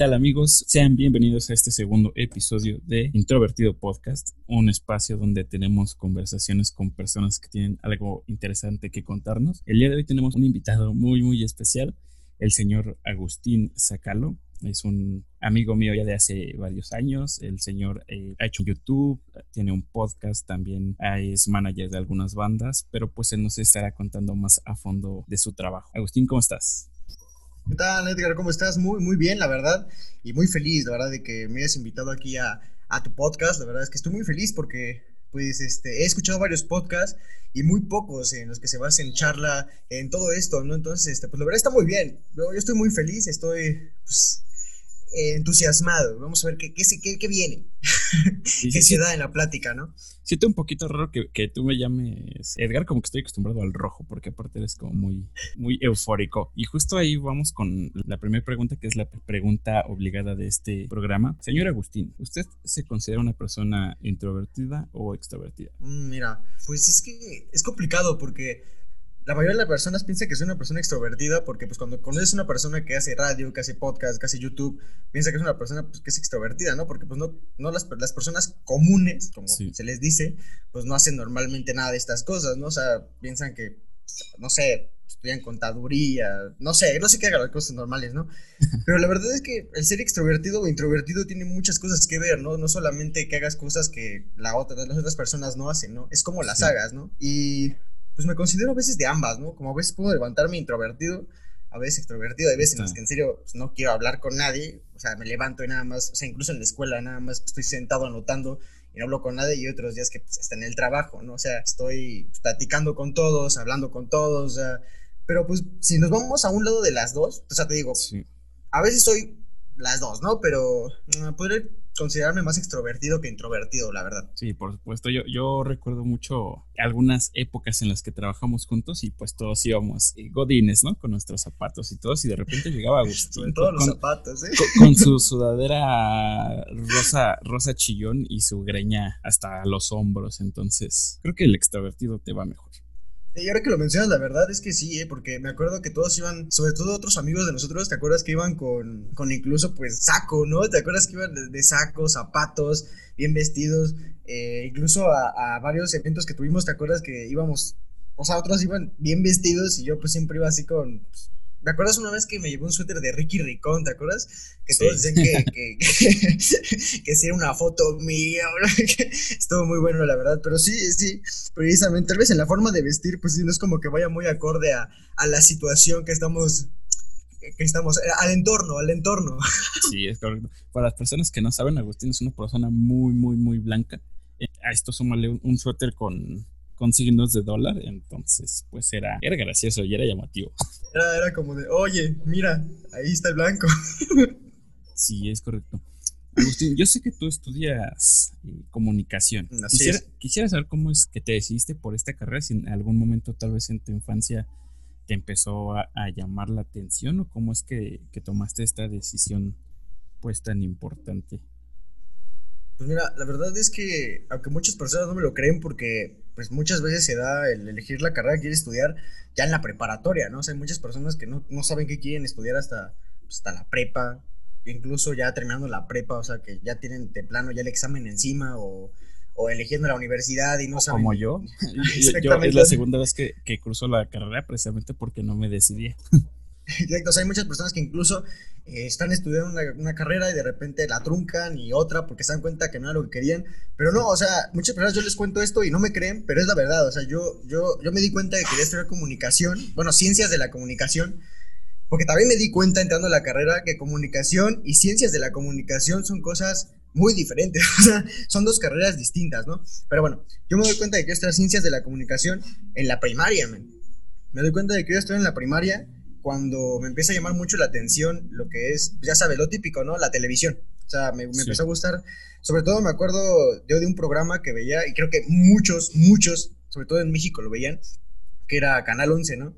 Hola, ¿qué tal amigos? Sean bienvenidos a este segundo episodio de Introvertido Podcast, un espacio donde tenemos conversaciones con personas que tienen algo interesante que contarnos. El día de hoy tenemos un invitado muy, muy especial, el señor Agustín Zacalo. Es un amigo mío ya de hace varios años. El señor eh, ha hecho YouTube, tiene un podcast, también es manager de algunas bandas, pero pues él nos estará contando más a fondo de su trabajo. Agustín, ¿cómo estás? ¿Qué tal, Edgar? ¿Cómo estás? Muy, muy bien, la verdad. Y muy feliz, la verdad, de que me hayas invitado aquí a, tu podcast. La verdad es que estoy muy feliz porque, pues, este, he escuchado varios podcasts y muy pocos en los que se basa en charla en todo esto, ¿no? Entonces, este, pues, la verdad está muy bien. Yo, yo estoy muy feliz, estoy, pues, entusiasmado. Vamos a ver qué, qué, qué, viene, qué se da en la plática, ¿no? Siento un poquito raro que, que, tú me llames Edgar, como que estoy acostumbrado al rojo, porque aparte eres como muy, muy eufórico. Y justo ahí vamos con la primera pregunta, que es la pregunta obligada de este programa. Señor Agustín, ¿usted se considera una persona introvertida o extrovertida? Mm, mira, pues es que es complicado porque la mayoría de las personas piensa que soy una persona extrovertida porque pues cuando conoces una persona que hace radio, que hace podcast, que hace YouTube, piensa que es una persona pues, que es extrovertida, ¿no? Porque pues no, no las, las personas comunes, como se les dice, pues no hacen normalmente nada de estas cosas, ¿no? O sea, piensan que, no sé, estudian contaduría, no sé, no sé qué hagan las cosas normales, ¿no? Pero la verdad es que el ser extrovertido o introvertido tiene muchas cosas que ver, ¿no? No solamente que hagas cosas que la otra, las otras personas no hacen, ¿no? Es como las hagas, ¿no? Y pues me considero a veces de ambas, ¿no? Como a veces puedo levantarme introvertido, a veces extrovertido, hay veces en las que en serio pues, no quiero hablar con nadie, o sea, me levanto y nada más, o sea, incluso en la escuela nada más estoy sentado anotando y no hablo con nadie y otros días que pues, está en el trabajo, ¿no? O sea, estoy platicando con todos, hablando con todos, o sea, pero pues si nos vamos a un lado de las dos, o sea, te digo, a veces soy las dos, ¿no? Pero uh, podría considerarme más extrovertido que introvertido, la verdad. Sí, por supuesto. Yo, yo recuerdo mucho algunas épocas en las que trabajamos juntos y pues todos íbamos eh, godines, ¿no? Con nuestros zapatos y todos y de repente llegaba Agustín. con todos los zapatos, ¿eh? Con, su sudadera rosa, rosa chillón y su greña hasta los hombros. Entonces, creo que el extrovertido te va mejor. Y ahora que lo mencionas, la verdad es que sí, ¿eh? porque me acuerdo que todos iban, sobre todo otros amigos de nosotros, ¿te acuerdas que iban con, con incluso pues saco, ¿no? ¿Te acuerdas que iban de, sacos, zapatos, bien vestidos? Eh, incluso a, a, varios eventos que tuvimos, ¿te acuerdas que íbamos, o sea, otros iban bien vestidos y yo pues siempre iba así con, pues, ¿Me acuerdas una vez que me llevó un suéter de Ricky Ricón? ¿Te acuerdas? Que todos decían que, que, que, era una foto mía. Estuvo muy bueno, la verdad. Pero sí, sí, precisamente. Tal vez en la forma de vestir, pues sí, no es como que vaya muy acorde a, a la situación que estamos que estamos, eh, al entorno, al entorno. Sí, es correcto. Para las personas que no saben, Agustín es una persona muy, muy, muy blanca. Eh, a esto súmale un suéter con, con signos de dólar, entonces pues era, era gracioso y era llamativo. Era, como de, oye, mira, ahí está el blanco. sí, es correcto. Agustín, yo sé que tú estudias eh, comunicación. quisiera, quisiera saber cómo es que te decidiste por esta carrera, si en algún momento tal vez en tu infancia te empezó a, llamar la atención o cómo es que, que tomaste esta decisión pues tan importante. Pues mira, la verdad es que, aunque muchas personas no me lo creen, porque pues muchas veces se da el elegir la carrera que quieres estudiar ya en la preparatoria, ¿no? O sea, hay muchas personas que no, saben qué quieren estudiar hasta, pues, hasta la prepa, incluso ya terminando la prepa, o sea, que ya tienen de plano ya el examen encima o, o eligiendo la universidad y no saben. Como yo. yo, es la segunda vez que, que cruzo la carrera precisamente porque no me decidí. Hay muchas personas que incluso eh, están estudiando una, carrera y de repente la truncan y otra porque se dan cuenta que no era lo que querían. Pero no, o sea, muchas personas yo les cuento esto y no me creen, pero es la verdad. O sea, yo, yo, yo me di cuenta de que quería estudiar comunicación, bueno, ciencias de la comunicación, porque también me di cuenta entrando a la carrera que comunicación y ciencias de la comunicación son cosas muy diferentes, o sea, son dos carreras distintas, ¿no? Pero bueno, yo me doy cuenta de que quiero estudiar ciencias de la comunicación en la primaria, man. Me doy cuenta de que quiero estudiar en la primaria cuando me empieza a llamar mucho la atención lo que es, ya sabes, lo típico, ¿no? La televisión. O sea, me, empezó a gustar. Sobre todo me acuerdo yo de un programa que veía, y creo que muchos, muchos, sobre todo en México lo veían, que era Canal 11, ¿no?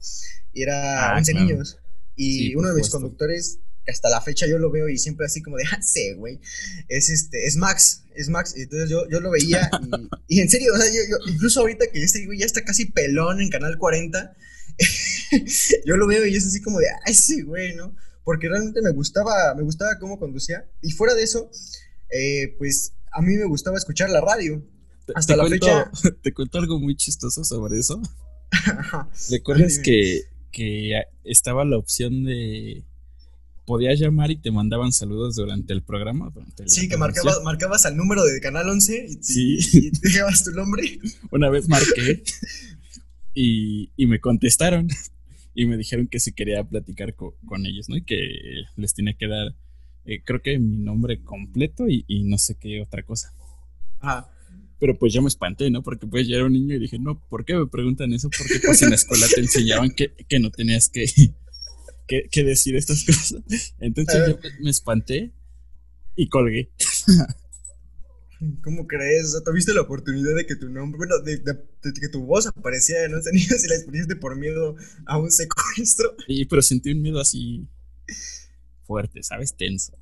Y era 11 ah, niños. Y uno de mis conductores, hasta la fecha yo lo veo y siempre así como de, ah, sí, güey, es este, es Max, es Max. Entonces yo, yo lo veía y, en serio, o sea, yo, incluso ahorita que este güey ya está casi pelón en Canal 40, yo lo veo y es así como de, ay, sí, güey, ¿no? porque realmente me gustaba, me gustaba cómo conducía. Y fuera de eso, eh, pues a mí me gustaba escuchar la radio. Hasta la fecha. Te cuento algo muy chistoso sobre eso. ¿Recuerdas que, que estaba la opción de podías llamar y te mandaban saludos durante el programa. sí, que marcabas, marcabas al número de Canal 11 y, sí. dejabas tu nombre. Una vez marqué y, me contestaron y me dijeron que si quería platicar con ellos, ¿no? Y que les tenía que dar, eh, creo que mi nombre completo y, no sé qué otra cosa. Ah. Pero pues yo me espanté, ¿no? Porque pues yo era un niño y dije, no, ¿por qué me preguntan eso? Porque pues en la escuela te enseñaban que, que no tenías que, que, decir estas cosas. Entonces yo me, espanté y colgué. ¿Cómo crees? O sea, tuviste la oportunidad de que tu nombre, bueno, de, que tu voz apareciera en un sonido si la experiencia por miedo a un secuestro. Sí, pero sentí un miedo así fuerte, ¿sabes? Tenso.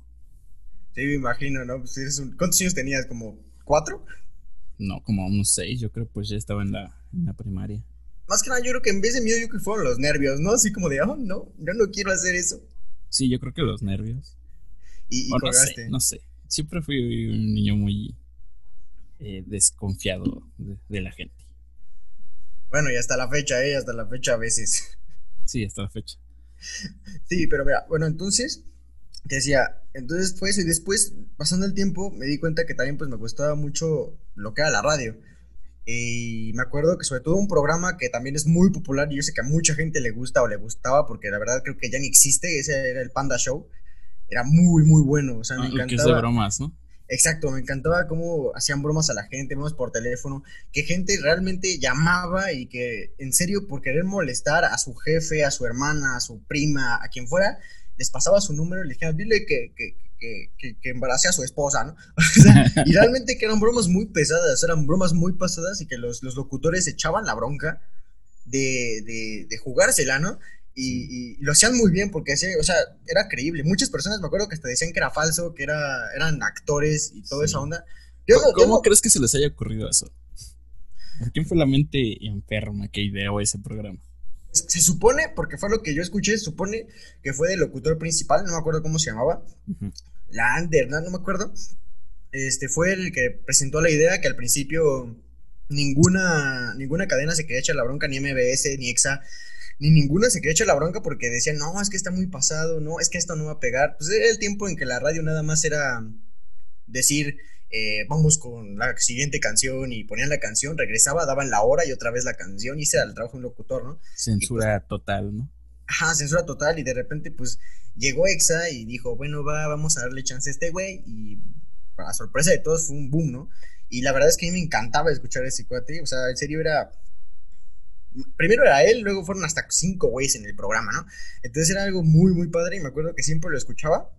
Sí, me imagino, ¿no? Pues eres un... ¿Cuántos años tenías? ¿Como cuatro? No, como unos seis, yo creo, pues ya estaba en la, en la primaria. Más que nada, yo creo que en vez de miedo, yo creo que fueron los nervios, ¿no? Así como de, oh, no, yo no quiero hacer eso. Sí, yo creo que los nervios. Y, y no sé, no sé. Siempre fui un niño muy eh, desconfiado de, la gente. Bueno, y hasta la fecha, ¿eh? Hasta la fecha a veces. Sí, hasta la fecha. Sí, pero mira, bueno, entonces, te decía, entonces fue eso y después, pasando el tiempo, me di cuenta que también pues me gustaba mucho lo que era la radio. Y me acuerdo que sobre todo un programa que también es muy popular y yo sé que a mucha gente le gusta o le gustaba porque la verdad creo que ya ni existe, ese era el Panda Show. Era muy, muy bueno. O sea, me encantaba. Ah, que es de bromas, ¿no? Exacto, me encantaba cómo hacían bromas a la gente, bromas por teléfono, que gente realmente llamaba y que en serio por querer molestar a su jefe, a su hermana, a su prima, a quien fuera, les pasaba su número y le dijeron, dile que, que, que, que, embarace a su esposa, ¿no? y realmente que eran bromas muy pesadas, eran bromas muy pasadas y que los, los locutores echaban la bronca de, de, de jugársela, ¿no? Y, lo hacían muy bien porque, o sea, era creíble. Muchas personas me acuerdo que hasta decían que era falso, que era, eran actores y toda esa onda. ¿Cómo, crees que se les haya ocurrido eso? ¿Quién fue la mente enferma que ideó ese programa? Se supone, porque fue lo que yo escuché, se supone que fue del locutor principal, no me acuerdo cómo se llamaba la Ander, ¿no? me acuerdo, este, fue el que presentó la idea que al principio ninguna, ninguna cadena se quería echar la bronca, ni MBS, ni EXA, ni ninguna se quería echar la bronca porque decían, no, es que está muy pasado, no, es que esto no va a pegar. Pues era el tiempo en que la radio nada más era decir, eh, vamos con la siguiente canción y ponían la canción, regresaba, daban la hora y otra vez la canción y ese era el trabajo de un locutor, ¿no? Censura pues total, ¿no? Ajá, censura total y de repente pues llegó Exa y dijo, bueno, va, vamos a darle chance a este güey y para sorpresa de todos fue un boom, ¿no? Y la verdad es que a mí me encantaba escuchar a ese cuate, o sea, en serio era... Primero era él, luego fueron hasta cinco güeyes en el programa, ¿no? Entonces era algo muy, muy padre y me acuerdo que siempre lo escuchaba.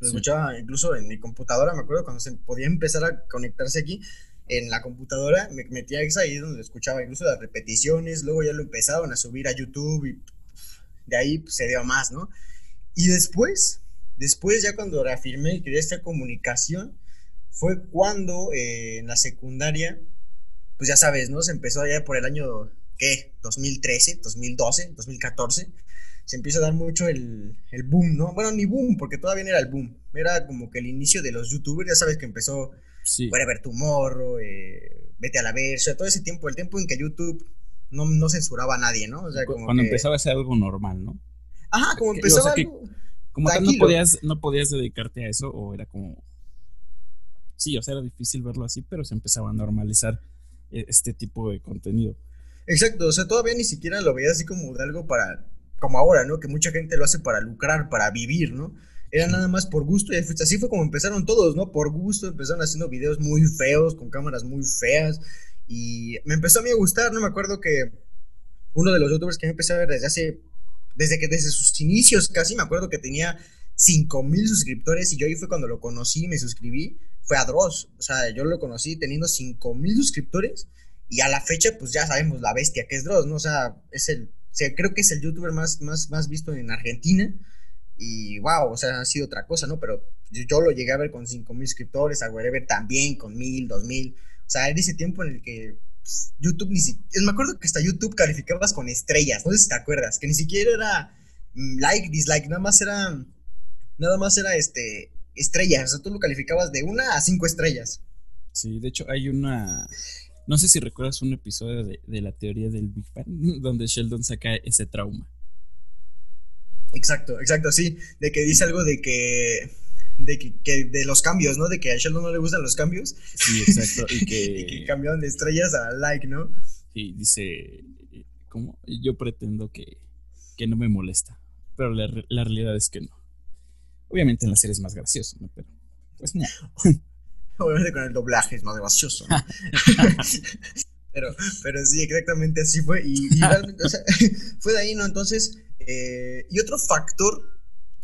Lo escuchaba incluso en mi computadora, me acuerdo cuando se podía empezar a conectarse aquí en la computadora, me metía Exa ahí donde escuchaba, incluso las repeticiones, luego ya lo empezaron a subir a YouTube y de ahí pues, se dio más, ¿no? Y después, después ya cuando reafirmé que esta comunicación, fue cuando eh, en la secundaria, pues ya sabes, ¿no? Se empezó allá por el año, ¿qué? 2013, 2012, 2014. Se empieza a dar mucho el, el boom, ¿no? Bueno, ni boom, porque todavía no era el boom. Era como que el inicio de los youtubers, ya sabes que empezó sí. ver tu morro, eh, vete a la versa, todo ese tiempo, el tiempo en que YouTube no, no censuraba a nadie, ¿no? O sea, como Cuando empezaba a ser algo normal, ¿no? Ajá, como empezaba Como tal, no podías, no podías dedicarte a eso, o era como. Sí, o sea, era difícil verlo así, pero se empezaba a normalizar e, este tipo de contenido. Exacto, o sea, todavía ni siquiera lo veía así como de algo para. Como ahora, ¿no? Que mucha gente lo hace para lucrar, para vivir, ¿no? Era nada más por gusto y así fue como empezaron todos, ¿no? Por gusto empezaron haciendo videos muy feos, con cámaras muy feas. Y me empezó a mí a gustar, ¿no? Me acuerdo que uno de los youtubers que me empecé a ver desde hace desde que desde sus inicios casi me acuerdo que tenía 5 mil suscriptores y yo ahí fue cuando lo conocí y me suscribí, fue a Dross, o sea, yo lo conocí teniendo 5 mil suscriptores y a la fecha pues ya sabemos la bestia que es Dross, ¿no? O sea, es el, creo que es el youtuber más, más, más visto en Argentina y wow, o sea, ha sido otra cosa, ¿no? Pero yo, lo llegué a ver con 5 mil suscriptores, a Wherever también con mil, dos mil, o sea, era ese tiempo en el que pues, YouTube ni siquiera. Me acuerdo que hasta YouTube calificabas con estrellas, no sé si te acuerdas, que ni siquiera era mm, like, dislike, nada más era, nada más era este, estrellas, o sea, tú lo calificabas de una a cinco estrellas. Sí, de hecho hay una, no sé si recuerdas un episodio de, de la teoría del Big Bang, donde Sheldon saca ese trauma. Exacto, exacto, sí, de que dice algo de que de que, de los cambios, ¿no? De que a Sheldon no le gustan los cambios. Sí, exacto. Y que, y que cambiaron de estrellas a like, ¿no? Sí, dice, ¿cómo? Yo pretendo que, que no me molesta, pero la, la, realidad es que no. Obviamente en la serie es más gracioso, ¿no? Pero, pues no. Obviamente con el doblaje es más gracioso, ¿no? pero, pero sí, exactamente así fue. Y, y realmente, o sea, fue de ahí, ¿no? Entonces, eh, y otro factor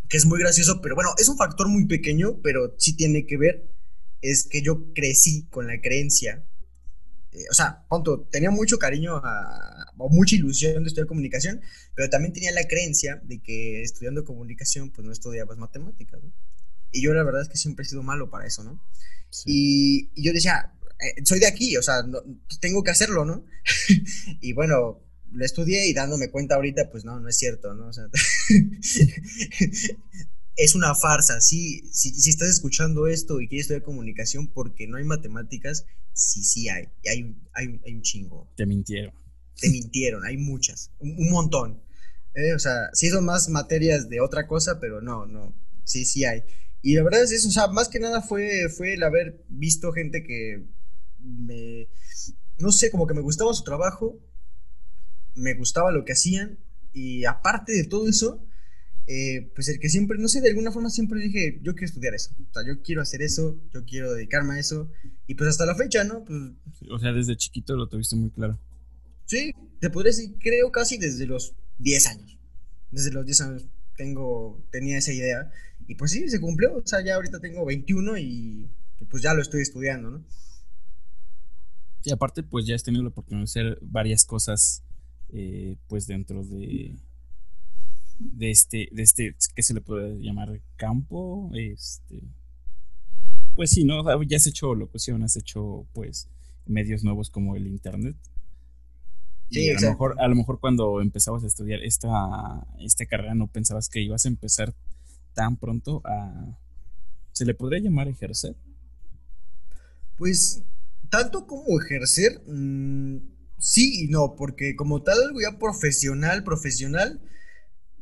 que es muy gracioso, pero bueno, es un factor muy pequeño, pero sí tiene que ver, es que yo crecí con la creencia, eh, o sea, punto, tenía mucho cariño a, o mucha ilusión de estudiar comunicación, pero también tenía la creencia de que estudiando comunicación, pues no estudiabas matemáticas, ¿no? Y yo la verdad es que siempre he sido malo para eso, ¿no? Sí. Y, y, yo decía, eh, soy de aquí, o sea, no, tengo que hacerlo, ¿no? y bueno, lo estudié y dándome cuenta ahorita, pues no, no es cierto, ¿no? O sea, es una farsa, sí, si, si, estás escuchando esto y quieres estudiar comunicación porque no hay matemáticas, sí, sí hay, y hay, hay, hay un chingo. Te mintieron. Te mintieron, hay muchas, un, un montón. ¿eh? O sea, sí son más materias de otra cosa, pero no, no, sí, sí hay. Y la verdad es eso, o sea, más que nada fue, fue el haber visto gente que me, no sé, como que me gustaba su trabajo, me gustaba lo que hacían y aparte de todo eso, eh, pues el que siempre, no sé, de alguna forma siempre dije, yo quiero estudiar eso, o sea, yo quiero hacer eso, yo quiero dedicarme a eso y pues hasta la fecha, ¿no? Pues, o sea, desde chiquito lo tuviste muy claro. Sí, te podría decir, creo casi desde los 10 años, desde los 10 años tengo, tenía esa idea y pues sí, se cumplió, o sea, ya ahorita tengo 21 y, y pues ya lo estoy estudiando, ¿no? Y aparte, pues ya has tenido la oportunidad de hacer varias cosas eh, pues dentro de, de este, de este, ¿qué se le puede llamar? Campo, este, pues sí, ¿no? Ya has hecho locución, has hecho pues medios nuevos como el internet. Sí, y a lo, mejor, a lo mejor cuando empezabas a estudiar esta, esta carrera no pensabas que ibas a empezar tan pronto a... ¿Se le podría llamar ejercer? Pues tanto como ejercer, mmm, sí y no, porque como tal algo ya profesional, profesional,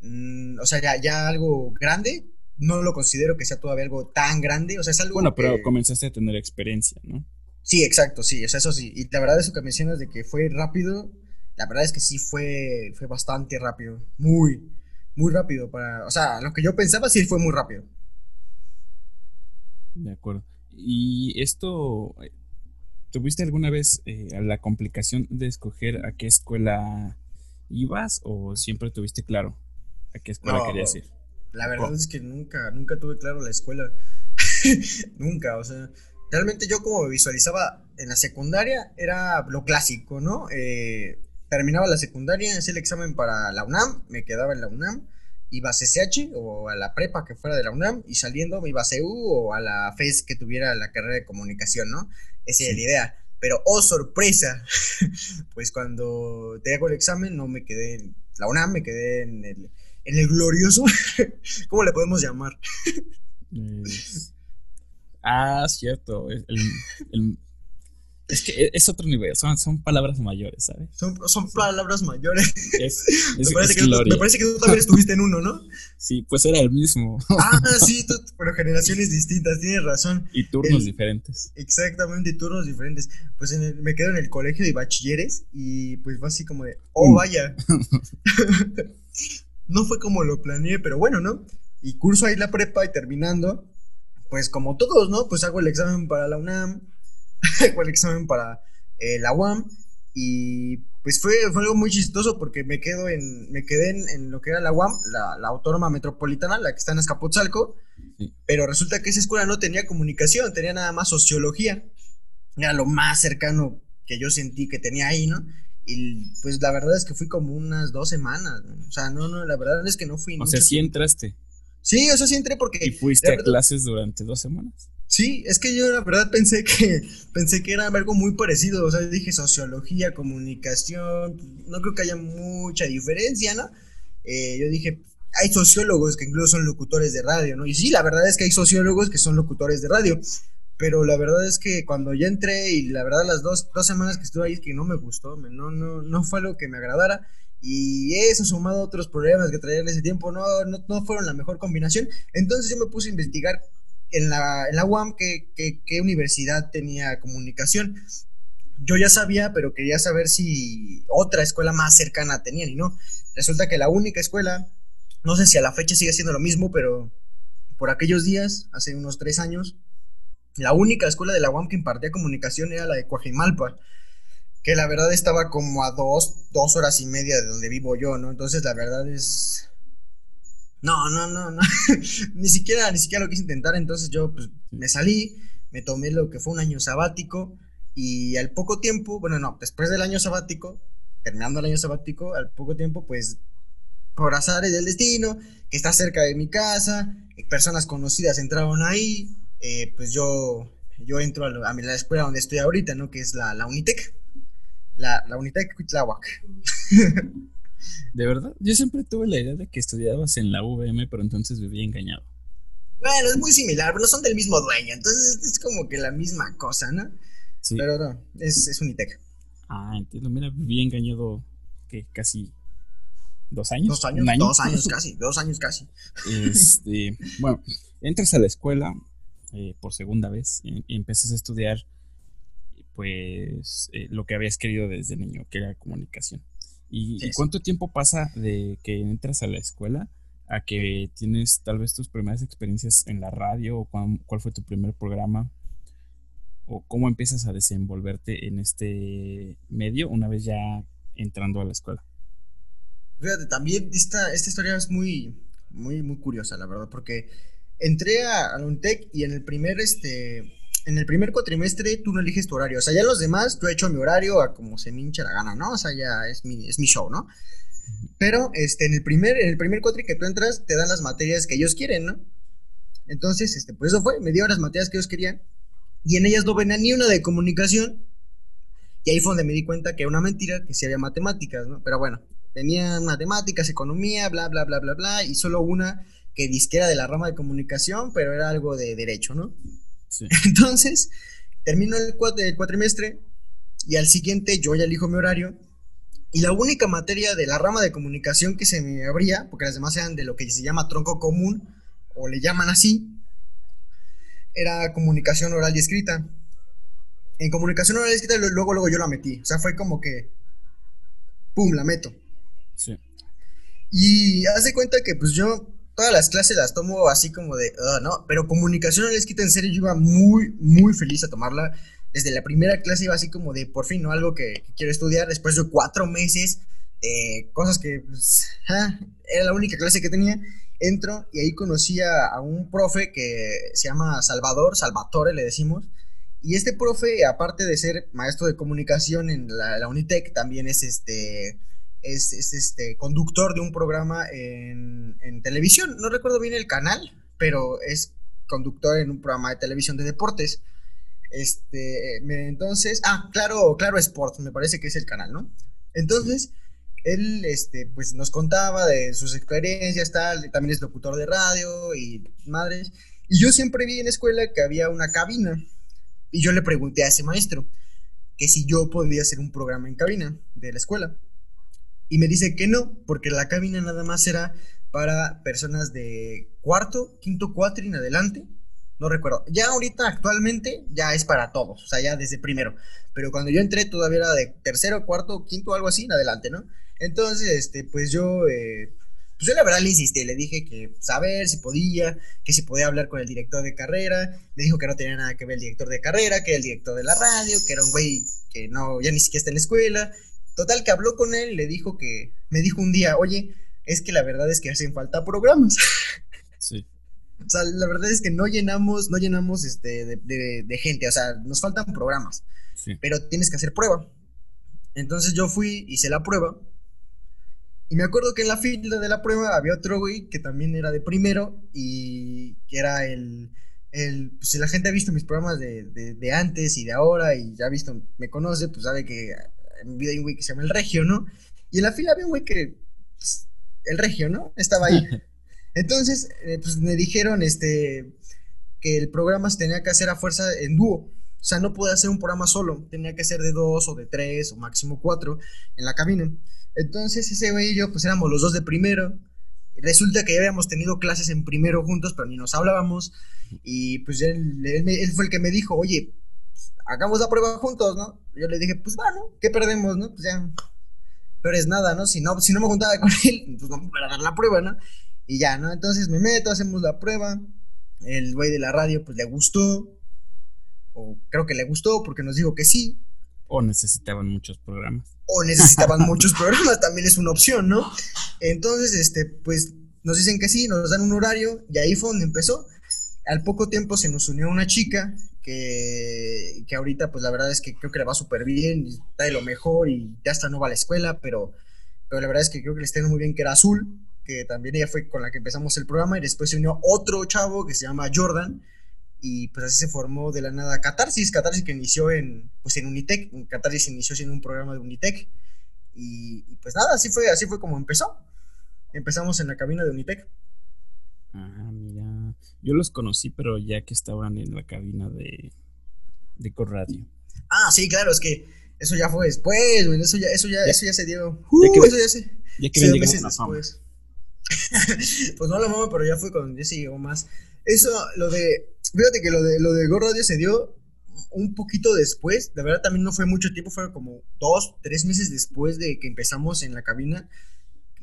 mmm, o sea, ya, ya algo grande, no lo considero que sea todavía algo tan grande, o sea, es algo... Bueno, pero que... comenzaste a tener experiencia, ¿no? Sí, exacto, sí, o sea, eso sí, y la verdad eso que mencionas de que fue rápido, la verdad es que sí fue, fue bastante rápido, muy, muy rápido para, o sea, lo que yo pensaba sí fue muy rápido. De acuerdo. Y esto, ¿Tuviste alguna vez eh, la complicación de escoger a qué escuela ibas o siempre tuviste claro a qué escuela no, querías ir? La verdad ¿Cómo? es que nunca, nunca tuve claro la escuela. nunca, o sea, realmente yo como visualizaba en la secundaria era lo clásico, ¿no? Eh, terminaba la secundaria, hacía el examen para la UNAM, me quedaba en la UNAM, iba a CCH o a la prepa que fuera de la UNAM y saliendo me iba a CU o a la FES que tuviera la carrera de comunicación, ¿no? Esa sí. es la idea. Pero, oh sorpresa, pues cuando te hago el examen no me quedé en la UNAM, me quedé en el, en el glorioso, ¿cómo le podemos llamar? Es... Ah, cierto, el, el, es que es otro nivel, son, son palabras mayores, ¿sabes? Son, son palabras mayores. Es, es, me, parece es tú, me, parece que tú, también estuviste en uno, ¿no? Sí, pues era el mismo. Ah, sí, tú, pero generaciones distintas, tienes razón. Y turnos el, diferentes. Exactamente, turnos diferentes. Pues en el, me quedo en el colegio de bachilleres y pues fue así como de, oh, vaya. no fue como lo planeé, pero bueno, ¿no? Y curso ahí la prepa y terminando, pues como todos, ¿no? Pues hago el examen para la UNAM fue el examen para eh, la UAM y pues fue, fue, algo muy chistoso porque me quedo en me quedé en, en lo que era la UAM, la, la, Autónoma Metropolitana, la que está en Azcapotzalco, sí. pero resulta que esa escuela no tenía comunicación, tenía nada más sociología, era lo más cercano que yo sentí que tenía ahí, ¿no? Y pues la verdad es que fui como unas dos semanas, ¿no? o sea, no, no, la verdad es que no fui. O sea, sí entraste. Sí, o sea, sí entré porque... ¿Y fuiste a clases durante dos semanas? Sí, es que yo la verdad pensé que pensé que era algo muy parecido, o sea, dije sociología, comunicación, no creo que haya mucha diferencia, ¿no? Eh, yo dije, hay sociólogos que incluso son locutores de radio, ¿no? Y sí, la verdad es que hay sociólogos que son locutores de radio, pero la verdad es que cuando yo entré y la verdad las dos, dos semanas que estuve ahí es que no me gustó, no, no, no fue algo que me agradara. Y eso sumado a otros problemas que traía en ese tiempo no, no, no fueron la mejor combinación. Entonces yo me puse a investigar en la, en la UAM qué, qué universidad tenía comunicación yo ya sabía, pero quería saber si otra escuela más cercana tenían y no. Resulta que la única escuela no sé si a la fecha sigue siendo lo mismo, pero por aquellos días, hace unos tres años, la única escuela de la UAM que impartía comunicación era la de Coajimalpa, que la verdad estaba como a dos, dos horas y media de donde vivo yo, ¿no? Entonces la verdad es... No, no, no, no. ni siquiera, ni siquiera lo quise intentar, entonces yo pues, me salí, me tomé lo que fue un año sabático y al poco tiempo, bueno, no, después del año sabático, terminando el año sabático, al poco tiempo pues por azares del destino, que está cerca de mi casa, personas conocidas entraron ahí, eh, pues yo, yo entro a, la escuela donde estoy ahorita, ¿no? Que es la, la Unitec, la, la Unitec Cuitláhuac. ¿De verdad? Yo siempre tuve la idea de que estudiabas en la VM, pero entonces vivía engañado. Bueno, es muy similar, pero no son del mismo dueño, entonces es como que la misma cosa, ¿no? Sí. Pero no, es, es Unitec. Ah, entiendo, mira, vivía engañado que casi dos años. Dos años, dos años casi, dos años casi. Este, bueno, entras a la escuela eh, por segunda vez y, empiezas a estudiar pues eh, lo que habías querido desde niño, que era comunicación. ¿Y, cuánto tiempo pasa de que entras a la escuela a que tienes tal vez tus primeras experiencias en la radio o cuál fue tu primer programa? ¿O cómo empiezas a desenvolverte en este medio una vez ya entrando a la escuela? Fíjate, también esta, esta historia es muy, muy, muy curiosa, la verdad, porque entré a, a UNTEC y en el primer, este, en el primer cuatrimestre tú no eliges tu horario. O sea, ya los demás, yo he hecho mi horario a como se me hincha la gana, ¿no? O sea, ya es mi, es mi show, ¿no? Pero este, en el primer, en el primer cuatri que tú entras, te dan las materias que ellos quieren, ¿no? Entonces, este, pues eso fue, me dio las materias que ellos querían. Y en ellas no venía ni una de comunicación. Y ahí fue donde me di cuenta que era una mentira, que sí había matemáticas, ¿no? Pero bueno, Tenía matemáticas, economía, bla, bla, bla, bla, bla, y solo una que disquera de la rama de comunicación, pero era algo de derecho, ¿no? Sí. Entonces, termino el, cuatrimestre y al siguiente yo ya elijo mi horario y la única materia de la rama de comunicación que se me abría, porque las demás eran de lo que se llama tronco común, o le llaman así, era comunicación oral y escrita. En comunicación oral y escrita luego, luego yo la metí. O sea, fue como que, ¡pum!, la meto. Y haz de cuenta que pues yo todas las clases las tomo así como de, uh, no, pero comunicación no les quita en serio, yo iba muy, muy feliz a tomarla. Desde la primera clase iba así como de, por fin, ¿no? Algo que, quiero estudiar después de cuatro meses, eh, cosas que pues, ah, era la única clase que tenía. Entro y ahí conocí a, un profe que se llama Salvador, Salvatore le decimos. Y este profe, aparte de ser maestro de comunicación en la, la Unitec, también es este es, este conductor de un programa en, televisión. No recuerdo bien el canal, pero es conductor en un programa de televisión de deportes. Este, entonces, ah, claro, claro Sports, me parece que es el canal, ¿no? Entonces, él, este, pues nos contaba de sus experiencias, tal, también es locutor de radio y madres. Y yo siempre vi en escuela que había una cabina. Y yo le pregunté a ese maestro que si yo podía hacer un programa en cabina de la escuela. Y me dice que no, porque la cabina nada más era para personas de cuarto, quinto, cuatro y en adelante. No recuerdo. Ya ahorita actualmente ya es para todos, o sea, ya desde primero. Pero cuando yo entré todavía era de tercero, cuarto, quinto, algo así en adelante, ¿no? Entonces, este, pues yo, eh, pues la verdad le insistí, le dije que saber pues, si podía, que si podía hablar con el director de carrera. Me dijo que no tenía nada que ver el director de carrera, que era el director de la radio, que era un güey que no, ya ni siquiera está en la escuela, Total, que habló con él, le dijo que, me dijo un día, oye, es que la verdad es que hacen falta programas. Sí. o sea, la verdad es que no llenamos, no llenamos este, de, gente, o sea, nos faltan programas. Sí. Pero tienes que hacer prueba. Entonces yo fui, hice la prueba. Y me acuerdo que en la fila de la prueba había otro güey que también era de primero y que era el, el pues si la gente ha visto mis programas de, de, antes y de ahora y ya ha visto, me conoce, pues sabe que vida hay un güey que se llama El Regio, ¿no? Y en la fila había un güey que, pues, el Regio, ¿no? Estaba ahí. Entonces, eh, pues me dijeron este, que el programa se tenía que hacer a fuerza en dúo. O sea, no podía hacer un programa solo, tenía que ser de dos o de tres o máximo cuatro en la cabina. Entonces ese güey y yo pues éramos los dos de primero. Resulta que ya habíamos tenido clases en primero juntos, pero ni nos hablábamos. Y pues él, él, fue el que me dijo, oye, hagamos la prueba juntos, ¿no? Yo le dije, pues bueno, ¿qué perdemos, no? Pues ya, pero es nada, ¿no? Si no, si no me juntaba con él, pues no para dar la prueba, ¿no? Y ya, ¿no? Entonces me meto, hacemos la prueba. El güey de la radio, pues le gustó o creo que le gustó porque nos dijo que sí. O necesitaban muchos programas. O necesitaban muchos programas, también es una opción, ¿no? Entonces, este, pues nos dicen que sí, nos dan un horario y ahí fue donde empezó. Al poco tiempo se nos unió una chica que, que ahorita, pues la verdad es que creo que le va súper bien, está de lo mejor y ya hasta no va a la escuela, pero, pero la verdad es que creo que le está muy bien, que era Azul, que también ella fue con la que empezamos el programa y después se unió otro chavo que se llama Jordan, y pues así se formó de la nada Catarsis, Catarsis que inició en, pues en Unitec, Catarsis inició siendo un programa de Unitec y, pues nada, así fue, así fue como empezó. Empezamos en la cabina de Unitec. Ah, mira, yo los conocí, pero ya que estaban en la cabina de, de Corradio. Ah, sí, claro, es que eso ya fue después, eso ya, eso ya, eso ya se dio. Uh, eso ya se. Ya que meses después. pues no la mamo, pero ya fue cuando ya se llegó más. Eso, lo de Fíjate que lo de, lo de Go Radio se dio un poquito después, de verdad también no fue mucho tiempo, fue como dos, tres meses después de que empezamos en la cabina.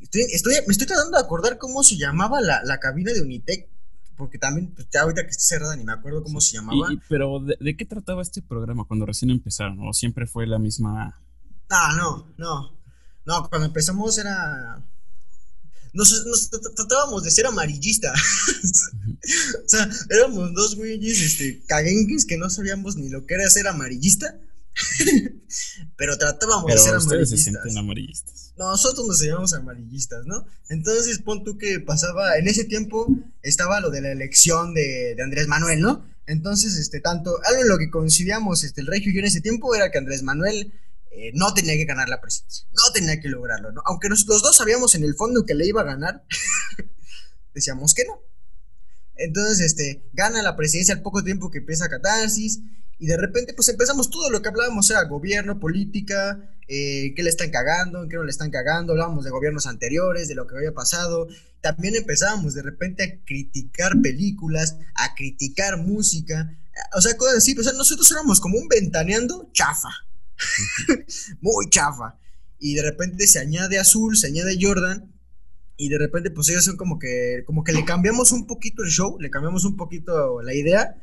Estoy, estoy, me estoy tratando de acordar cómo se llamaba la, la cabina de Unitec, porque también, pues ya ahorita que está cerrada ni me acuerdo cómo se llamaba. pero ¿de, ¿de, qué trataba este programa cuando recién empezaron? ¿O siempre fue la misma...? Ah, no, no. No, cuando empezamos era nos, tratábamos de ser amarillistas. o sea, éramos dos güeyes, este, caguengues que no sabíamos ni lo que era ser amarillista. pero tratábamos de ser amarillistas. amarillistas. nosotros nos llamamos amarillistas, ¿no? Entonces, pon tú que pasaba, en ese tiempo estaba lo de la elección de, de Andrés Manuel, ¿no? Entonces, este, tanto, algo en lo que coincidíamos, este, el Regio y yo en ese tiempo era que Andrés Manuel eh, no tenía que ganar la presidencia, no tenía que lograrlo, ¿no? Aunque nosotros dos sabíamos en el fondo que le iba a ganar, decíamos que no. Entonces, este, gana la presidencia al poco tiempo que empieza Catarsis, y de repente, pues empezamos todo lo que hablábamos era gobierno, política, eh, qué le están cagando, qué no le están cagando, hablábamos de gobiernos anteriores, de lo que había pasado. También empezábamos de repente a criticar películas, a criticar música, o sea, cosas así. O sea, nosotros éramos como un ventaneando chafa. muy chafa. Y de repente se añade Azul, se añade Jordan. Y de repente, pues ellos son como que, como que le cambiamos un poquito el show, le cambiamos un poquito la idea.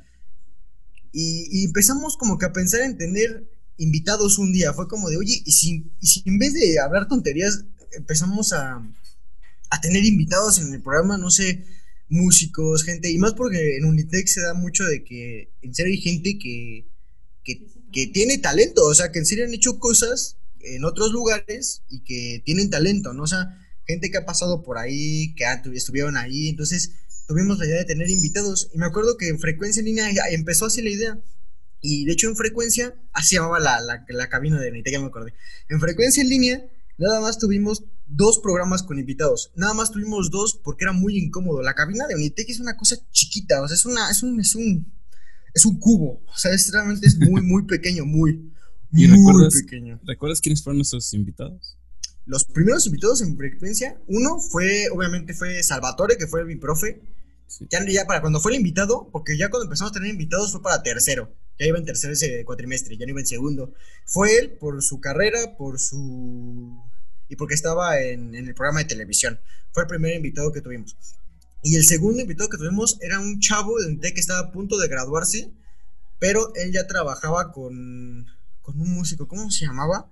Y, empezamos como que a pensar en tener invitados un día. Fue como de, oye, y si, y si en vez de hablar tonterías, empezamos a, a tener invitados en el programa, no sé, músicos, gente, y más porque en Unitec se da mucho de que en serio hay gente que, que que tiene talento, o sea, que en serio han hecho cosas en otros lugares y que tienen talento, ¿no? O sea, gente que ha pasado por ahí, que estuvieron ahí, entonces tuvimos la idea de tener invitados y me acuerdo que en frecuencia en línea empezó así la idea y de hecho en frecuencia, así llamaba la, la, cabina de Unitec, ya me acordé, en frecuencia en línea nada más tuvimos dos programas con invitados, nada más tuvimos dos porque era muy incómodo, la cabina de Unitec es una cosa chiquita, o sea, es, una, es, un, es un es un cubo. O sea, es, realmente es muy, muy pequeño, muy, muy recuerdas, pequeño. ¿Recuerdas quiénes fueron nuestros invitados? Los primeros invitados en frecuencia, uno fue, obviamente, fue Salvatore, que fue mi profe. Ya, ya para cuando fue el invitado, porque ya cuando empezamos a tener invitados fue para tercero. Ya iba en tercero ese cuatrimestre, ya no iba en segundo. Fue él por su carrera, por su. y porque estaba en, en el programa de televisión. Fue el primer invitado que tuvimos. Y el segundo invitado que tuvimos era un chavo de que estaba a punto de graduarse, pero él ya trabajaba con, con un músico, ¿cómo se llamaba?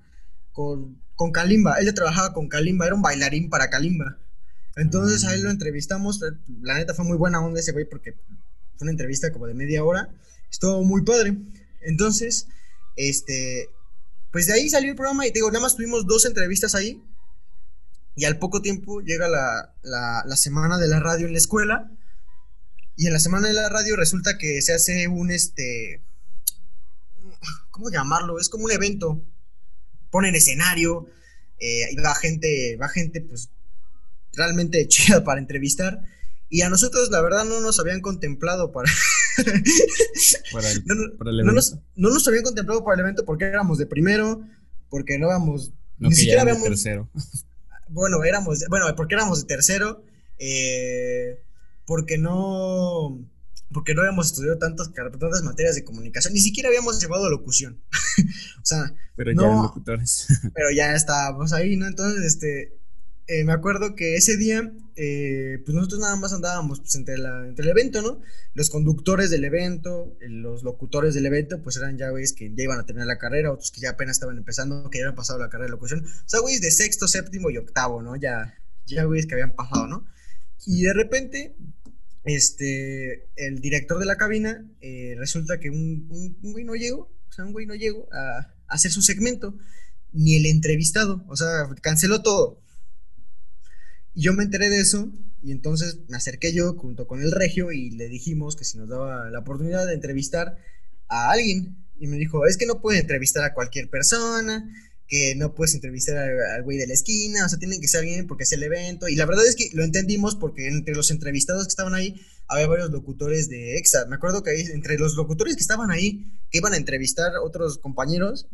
Con, con Kalimba, él ya trabajaba con Kalimba, era un bailarín para Kalimba. Entonces a él lo mm. entrevistamos, la neta fue muy buena onda ese güey porque fue una entrevista como de media hora, estuvo muy padre. Entonces, este, pues de ahí salió el programa y te digo, nada más tuvimos dos entrevistas ahí y al poco tiempo llega la, la, semana de la radio en la escuela. Y en la semana de la radio resulta que se hace un este. ¿Cómo llamarlo? Es como un evento. Ponen escenario. Eh, y va gente. Va gente, pues. Realmente chida para entrevistar. Y a nosotros, la verdad, no nos habían contemplado para. Para el, no, para el no evento. nos, no nos habían contemplado para el evento porque éramos de primero, porque no éramos. No, ni siquiera de tercero. Bueno, éramos. Bueno, porque éramos de tercero. eh, porque no. Porque no habíamos estudiado tantas, tantas materias de comunicación. Ni siquiera habíamos llevado locución. o sea, Pero No. ya eran locutores. pero ya estábamos ahí, ¿no? Entonces, este, eh, me acuerdo que ese día, eh, pues nosotros nada más andábamos pues, entre, la, entre el evento, ¿no? Los conductores del evento, los locutores del evento, pues eran ya güeyes que ya iban a tener la carrera, otros que ya apenas estaban empezando, que ya habían pasado la carrera de locución. O sea, güeyes de sexto, séptimo y octavo, ¿no? Ya, ya güeyes que habían pasado, ¿no? Y de repente, este, el director de la cabina, eh, resulta que un, güey no llegó, o sea, un güey no llegó a, a hacer su segmento, ni el entrevistado, o sea, canceló todo. Y yo me enteré de eso, y entonces me acerqué yo junto con el regio y le dijimos que si nos daba la oportunidad de entrevistar a alguien. Y me dijo, es que no puedes entrevistar a cualquier persona, que no puedes entrevistar al güey de la esquina, o sea, tienen que ser alguien porque es el evento. Y la verdad es que lo entendimos porque entre los entrevistados que estaban ahí había varios locutores de EXA. Me acuerdo que ahí, entre los locutores que estaban ahí, que iban a entrevistar otros compañeros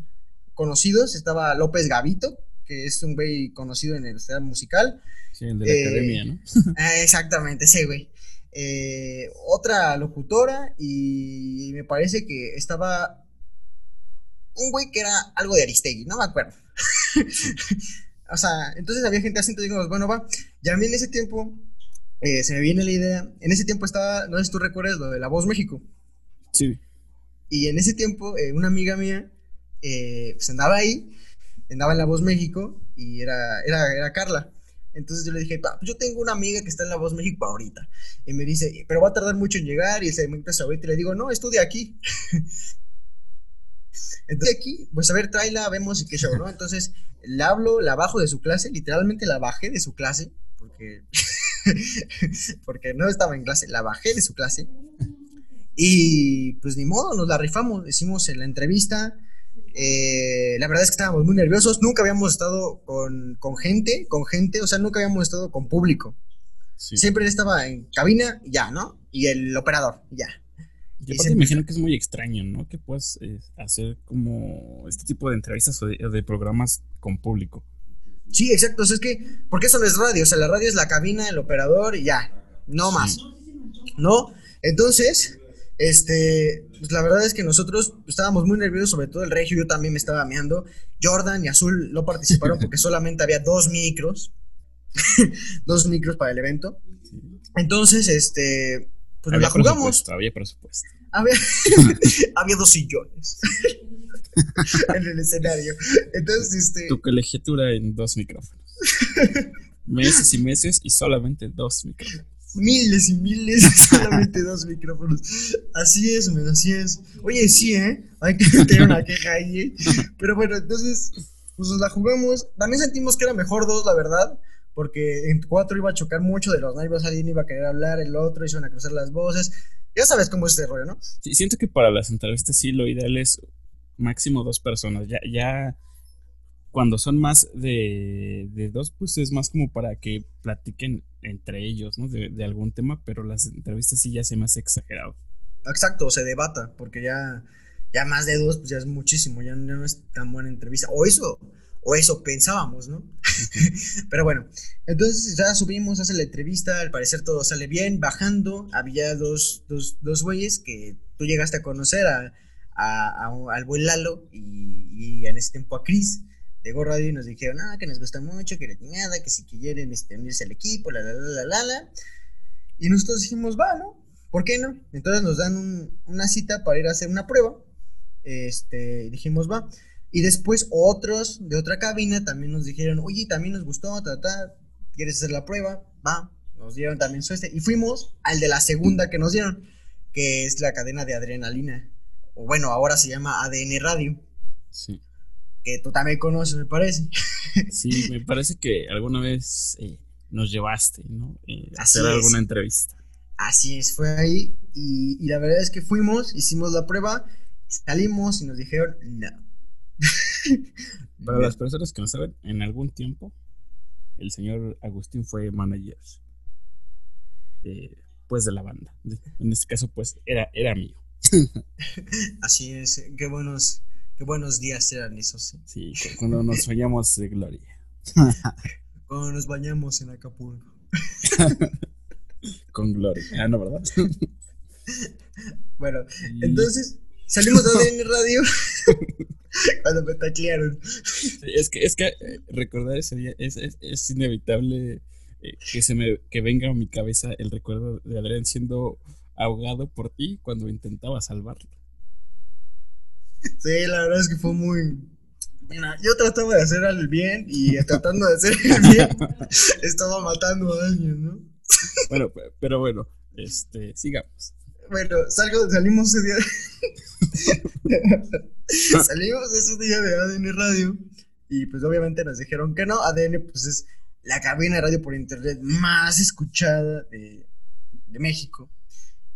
conocidos, estaba López Gavito, que es un güey conocido en el escena musical. Sí, el de la Eh, academia, ¿no? Ah, exactamente, ese güey. Eh, otra locutora y me parece que estaba un güey que era algo de Aristegui, no me acuerdo. o sea, entonces había gente así, entonces dijimos, bueno, va. Ya a mí en ese tiempo eh, se me viene la idea. En ese tiempo estaba, no sé si tú recuerdas lo de La Voz México. Sí. Y en ese tiempo, eh, una amiga mía eh, pues andaba ahí, andaba en La Voz México y era, era, era Carla. Entonces yo le dije, "Pa, pues yo tengo una amiga que está en La Voz México ahorita. Y me dice, pero va a tardar mucho en llegar y segmento es ahorita. Y le digo, no, estudia aquí. Entonces aquí, pues a ver, tráela, vemos y qué show, ¿no? Entonces le hablo, la bajo de su clase, literalmente la bajé de su clase, porque, porque no estaba en clase, la bajé de su clase. Y pues ni modo, nos la rifamos, hicimos la entrevista. eh, la verdad es que estábamos muy nerviosos, nunca habíamos estado con, con gente, con gente, o sea, nunca habíamos estado con público. sí. Siempre estaba en cabina y ya, ¿no? Y el operador, y ya. Y aparte me imagino que es muy extraño, ¿no? Que puedas eh, hacer como este tipo de entrevistas o de, programas con público. Sí, exacto, o sea, es que, porque eso no es radio, o sea, la radio es la cabina, el operador y ya, no Sí. más, ¿no? Entonces, este, pues la verdad es que nosotros estábamos muy nerviosos, sobre todo el regio, yo también me estaba meando, Jordan y Azul no participaron porque solamente había dos micros, dos micros para el evento, entonces, este, pues nos había la jugamos, había presupuesto. había, había dos sillones en el escenario, entonces, este... Tu colegiatura en dos micrófonos. meses y meses y solamente dos micrófonos. miles y miles y solamente dos micrófonos. Así es, men, así es. Oye, sí, ¿eh? Hay que tener una queja ahí, ¿eh? Pero bueno, entonces, pues la jugamos. También sentimos que era mejor dos, la verdad, porque en cuatro iba a chocar mucho de los nervios, alguien iba a querer hablar, el otro, iban a cruzar las voces. Ya sabes cómo es este rollo, ¿no? Sí, siento que para las entrevistas sí lo ideal es máximo dos personas. Ya, ya cuando son más de, de dos, pues es más como para que platiquen entre ellos, ¿no? De, de algún tema, pero las entrevistas sí ya se me hace exagerado. Exacto, se debata, porque ya, ya más de dos, pues ya es muchísimo, ya, ya no es tan buena entrevista. O eso, o eso pensábamos, ¿no? Pero bueno, entonces ya subimos, hace la entrevista, al parecer todo sale bien, bajando, había dos, dos, dos güeyes que tú llegaste a conocer, a, a- a- al buen Lalo y, y en ese tiempo a Chris de Go Radio y nos dijeron, ah, que nos gusta mucho, que chingada, que si quieren este, unirse al equipo, la, la, la, la, la. Y nosotros dijimos, va, ¿no? ¿Por qué no? Entonces nos dan un- una cita para ir a hacer una prueba. Este, dijimos, va. Y después otros de otra cabina también nos dijeron, oye, también nos gustó, ta, ta, ¿quieres hacer la prueba? Va. Nos dieron también su este. Y fuimos al de la segunda que nos dieron, que es la cadena de adrenalina. O bueno, ahora se llama ADN Radio, Sí. que tú también conoces, me parece. Sí, me parece que alguna vez eh, nos llevaste, ¿no? Eh, a hacer es. alguna entrevista. Así es, fue ahí. Y, y la verdad es que fuimos, hicimos la prueba, salimos y nos dijeron, no. Para las personas que no saben, en algún tiempo el señor Agustín fue manager. eh, pues de la banda. En este caso, pues era, era mío. Así es, qué buenos, qué buenos días eran esos. ¿eh? Sí, cuando nos bañamos de gloria. Cuando nos bañamos en Acapulco. Con gloria. Ah, no, ¿verdad? Bueno, entonces salimos de ADN Radio cuando me taclearon. es que, es que eh, recordar ese día es, es, inevitable eh, que se me que venga a mi cabeza el recuerdo de Adrián siendo ahogado por ti cuando intentaba salvarlo. Sí, la verdad es que fue muy. Mira, yo trataba de hacer el bien y tratando de hacer el bien estaba matando a alguien, ¿no? Bueno, pero bueno, este, sigamos. Bueno, salgo, salimos ese día. salimos ese día de ADN Radio y pues obviamente nos dijeron que no. ADN pues es la cabina de radio por internet más escuchada de, de México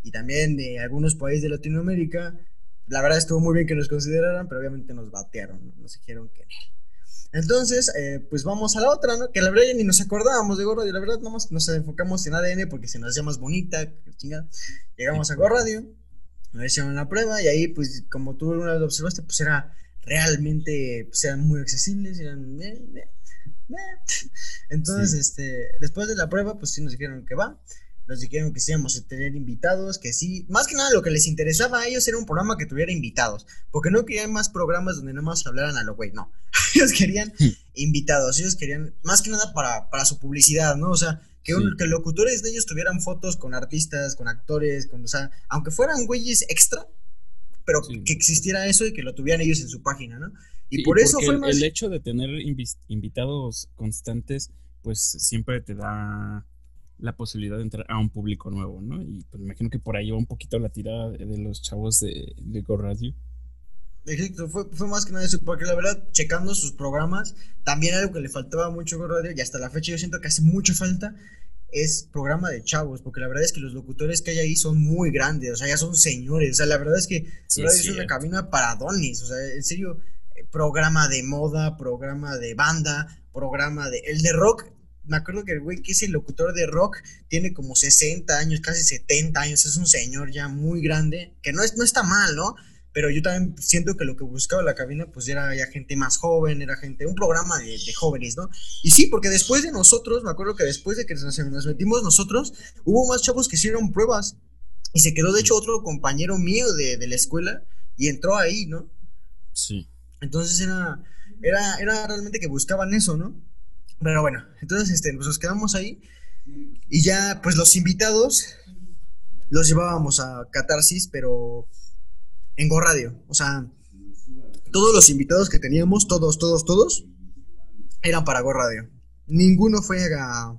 y también de algunos países de Latinoamérica. La verdad estuvo muy bien que nos consideraran, pero obviamente nos batearon, nos dijeron que no. Entonces, eh, pues vamos a la otra, ¿no? Que la verdad ya ni nos acordábamos de Go Radio, la verdad nomás nos enfocamos en ADN porque se nos hacía más bonita, chingada. Llegamos a Go Radio, nos hicieron la prueba y ahí, pues, como tú una vez observaste, pues era realmente, pues eran muy accesibles, eran... Eh, eh, Entonces, este, después de la prueba, pues sí nos dijeron que va nos dijeron que a tener invitados, que sí. Más que nada lo que les interesaba a ellos era un programa que tuviera invitados, porque no querían más programas donde nada más hablaran a lo güey, no. ellos querían invitados, ellos querían, más que nada para, para su publicidad, ¿no? O sea, que, que locutores de ellos tuvieran fotos con artistas, con actores, con, o sea, aunque fueran güeyes extra, pero que existiera eso y que lo tuvieran ellos en su página, ¿no? Y por eso fue más... El hecho de tener invitados constantes, pues siempre te da la posibilidad de entrar a un público nuevo, ¿no? Y pues me imagino que por ahí va un poquito la tirada de, los chavos de, de Go Radio. Exacto, fue, fue, más que nada eso, porque la verdad, checando sus programas, también algo que le faltaba mucho a Go Radio, y hasta la fecha yo siento que hace mucho falta, es programa de chavos, porque la verdad es que los locutores que hay ahí son muy grandes, o sea, ya son señores, o sea, la verdad es que es una cabina para donis, o sea, en serio, eh, programa de moda, programa de banda, programa de... El de rock me acuerdo que el güey que es el locutor de rock tiene como 60 años, casi 70 años, es un señor ya muy grande, que no, es, no está mal, ¿no? Pero yo también siento que lo que buscaba la cabina pues era ya gente más joven, era gente, un programa de, jóvenes, ¿no? Y sí, porque después de nosotros, me acuerdo que después de que nos, metimos nosotros, hubo más chavos que hicieron pruebas y se quedó de hecho otro compañero mío de, de la escuela y entró ahí, ¿no? Sí. Entonces era, era, era realmente que buscaban eso, ¿no? Pero bueno, entonces este, pues nos quedamos ahí y ya pues los invitados los llevábamos a Catarsis, pero en Go Radio. O sea, todos los invitados que teníamos, todos, todos, todos, eran para Go Radio. Ninguno fue a,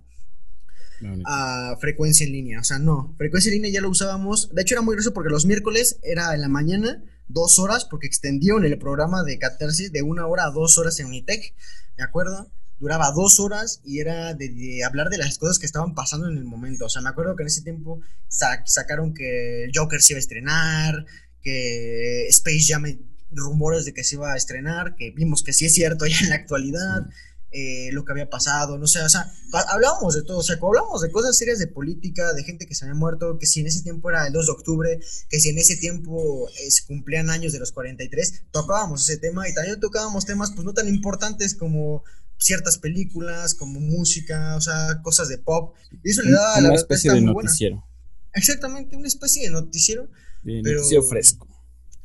a frecuencia en línea. O sea, no, frecuencia en línea ya lo usábamos. De hecho, era muy grueso porque los miércoles era en la mañana, dos horas, porque extendieron el programa de Catarsis de una hora a dos horas en Unitec, ¿de acuerdo? Duraba dos horas y era de, hablar de las cosas que estaban pasando en el momento. O sea, me acuerdo que en ese tiempo sacaron que Joker se iba a estrenar, que Space Jam, rumores de que se iba a estrenar, que vimos que sí es cierto ya en la actualidad. Eh, lo que había pasado, no sé, o sea, hablábamos de todo, o sea, hablábamos de cosas serias de política, de gente que se había muerto, que si en ese tiempo era el 2 de octubre, que si en ese tiempo eh, se cumplían años de los 43, tocábamos ese tema y también tocábamos temas pues no tan importantes como ciertas películas, como música, o sea, cosas de pop. Y eso le da una especie de noticiero. Exactamente, una especie de noticiero. De noticiero fresco.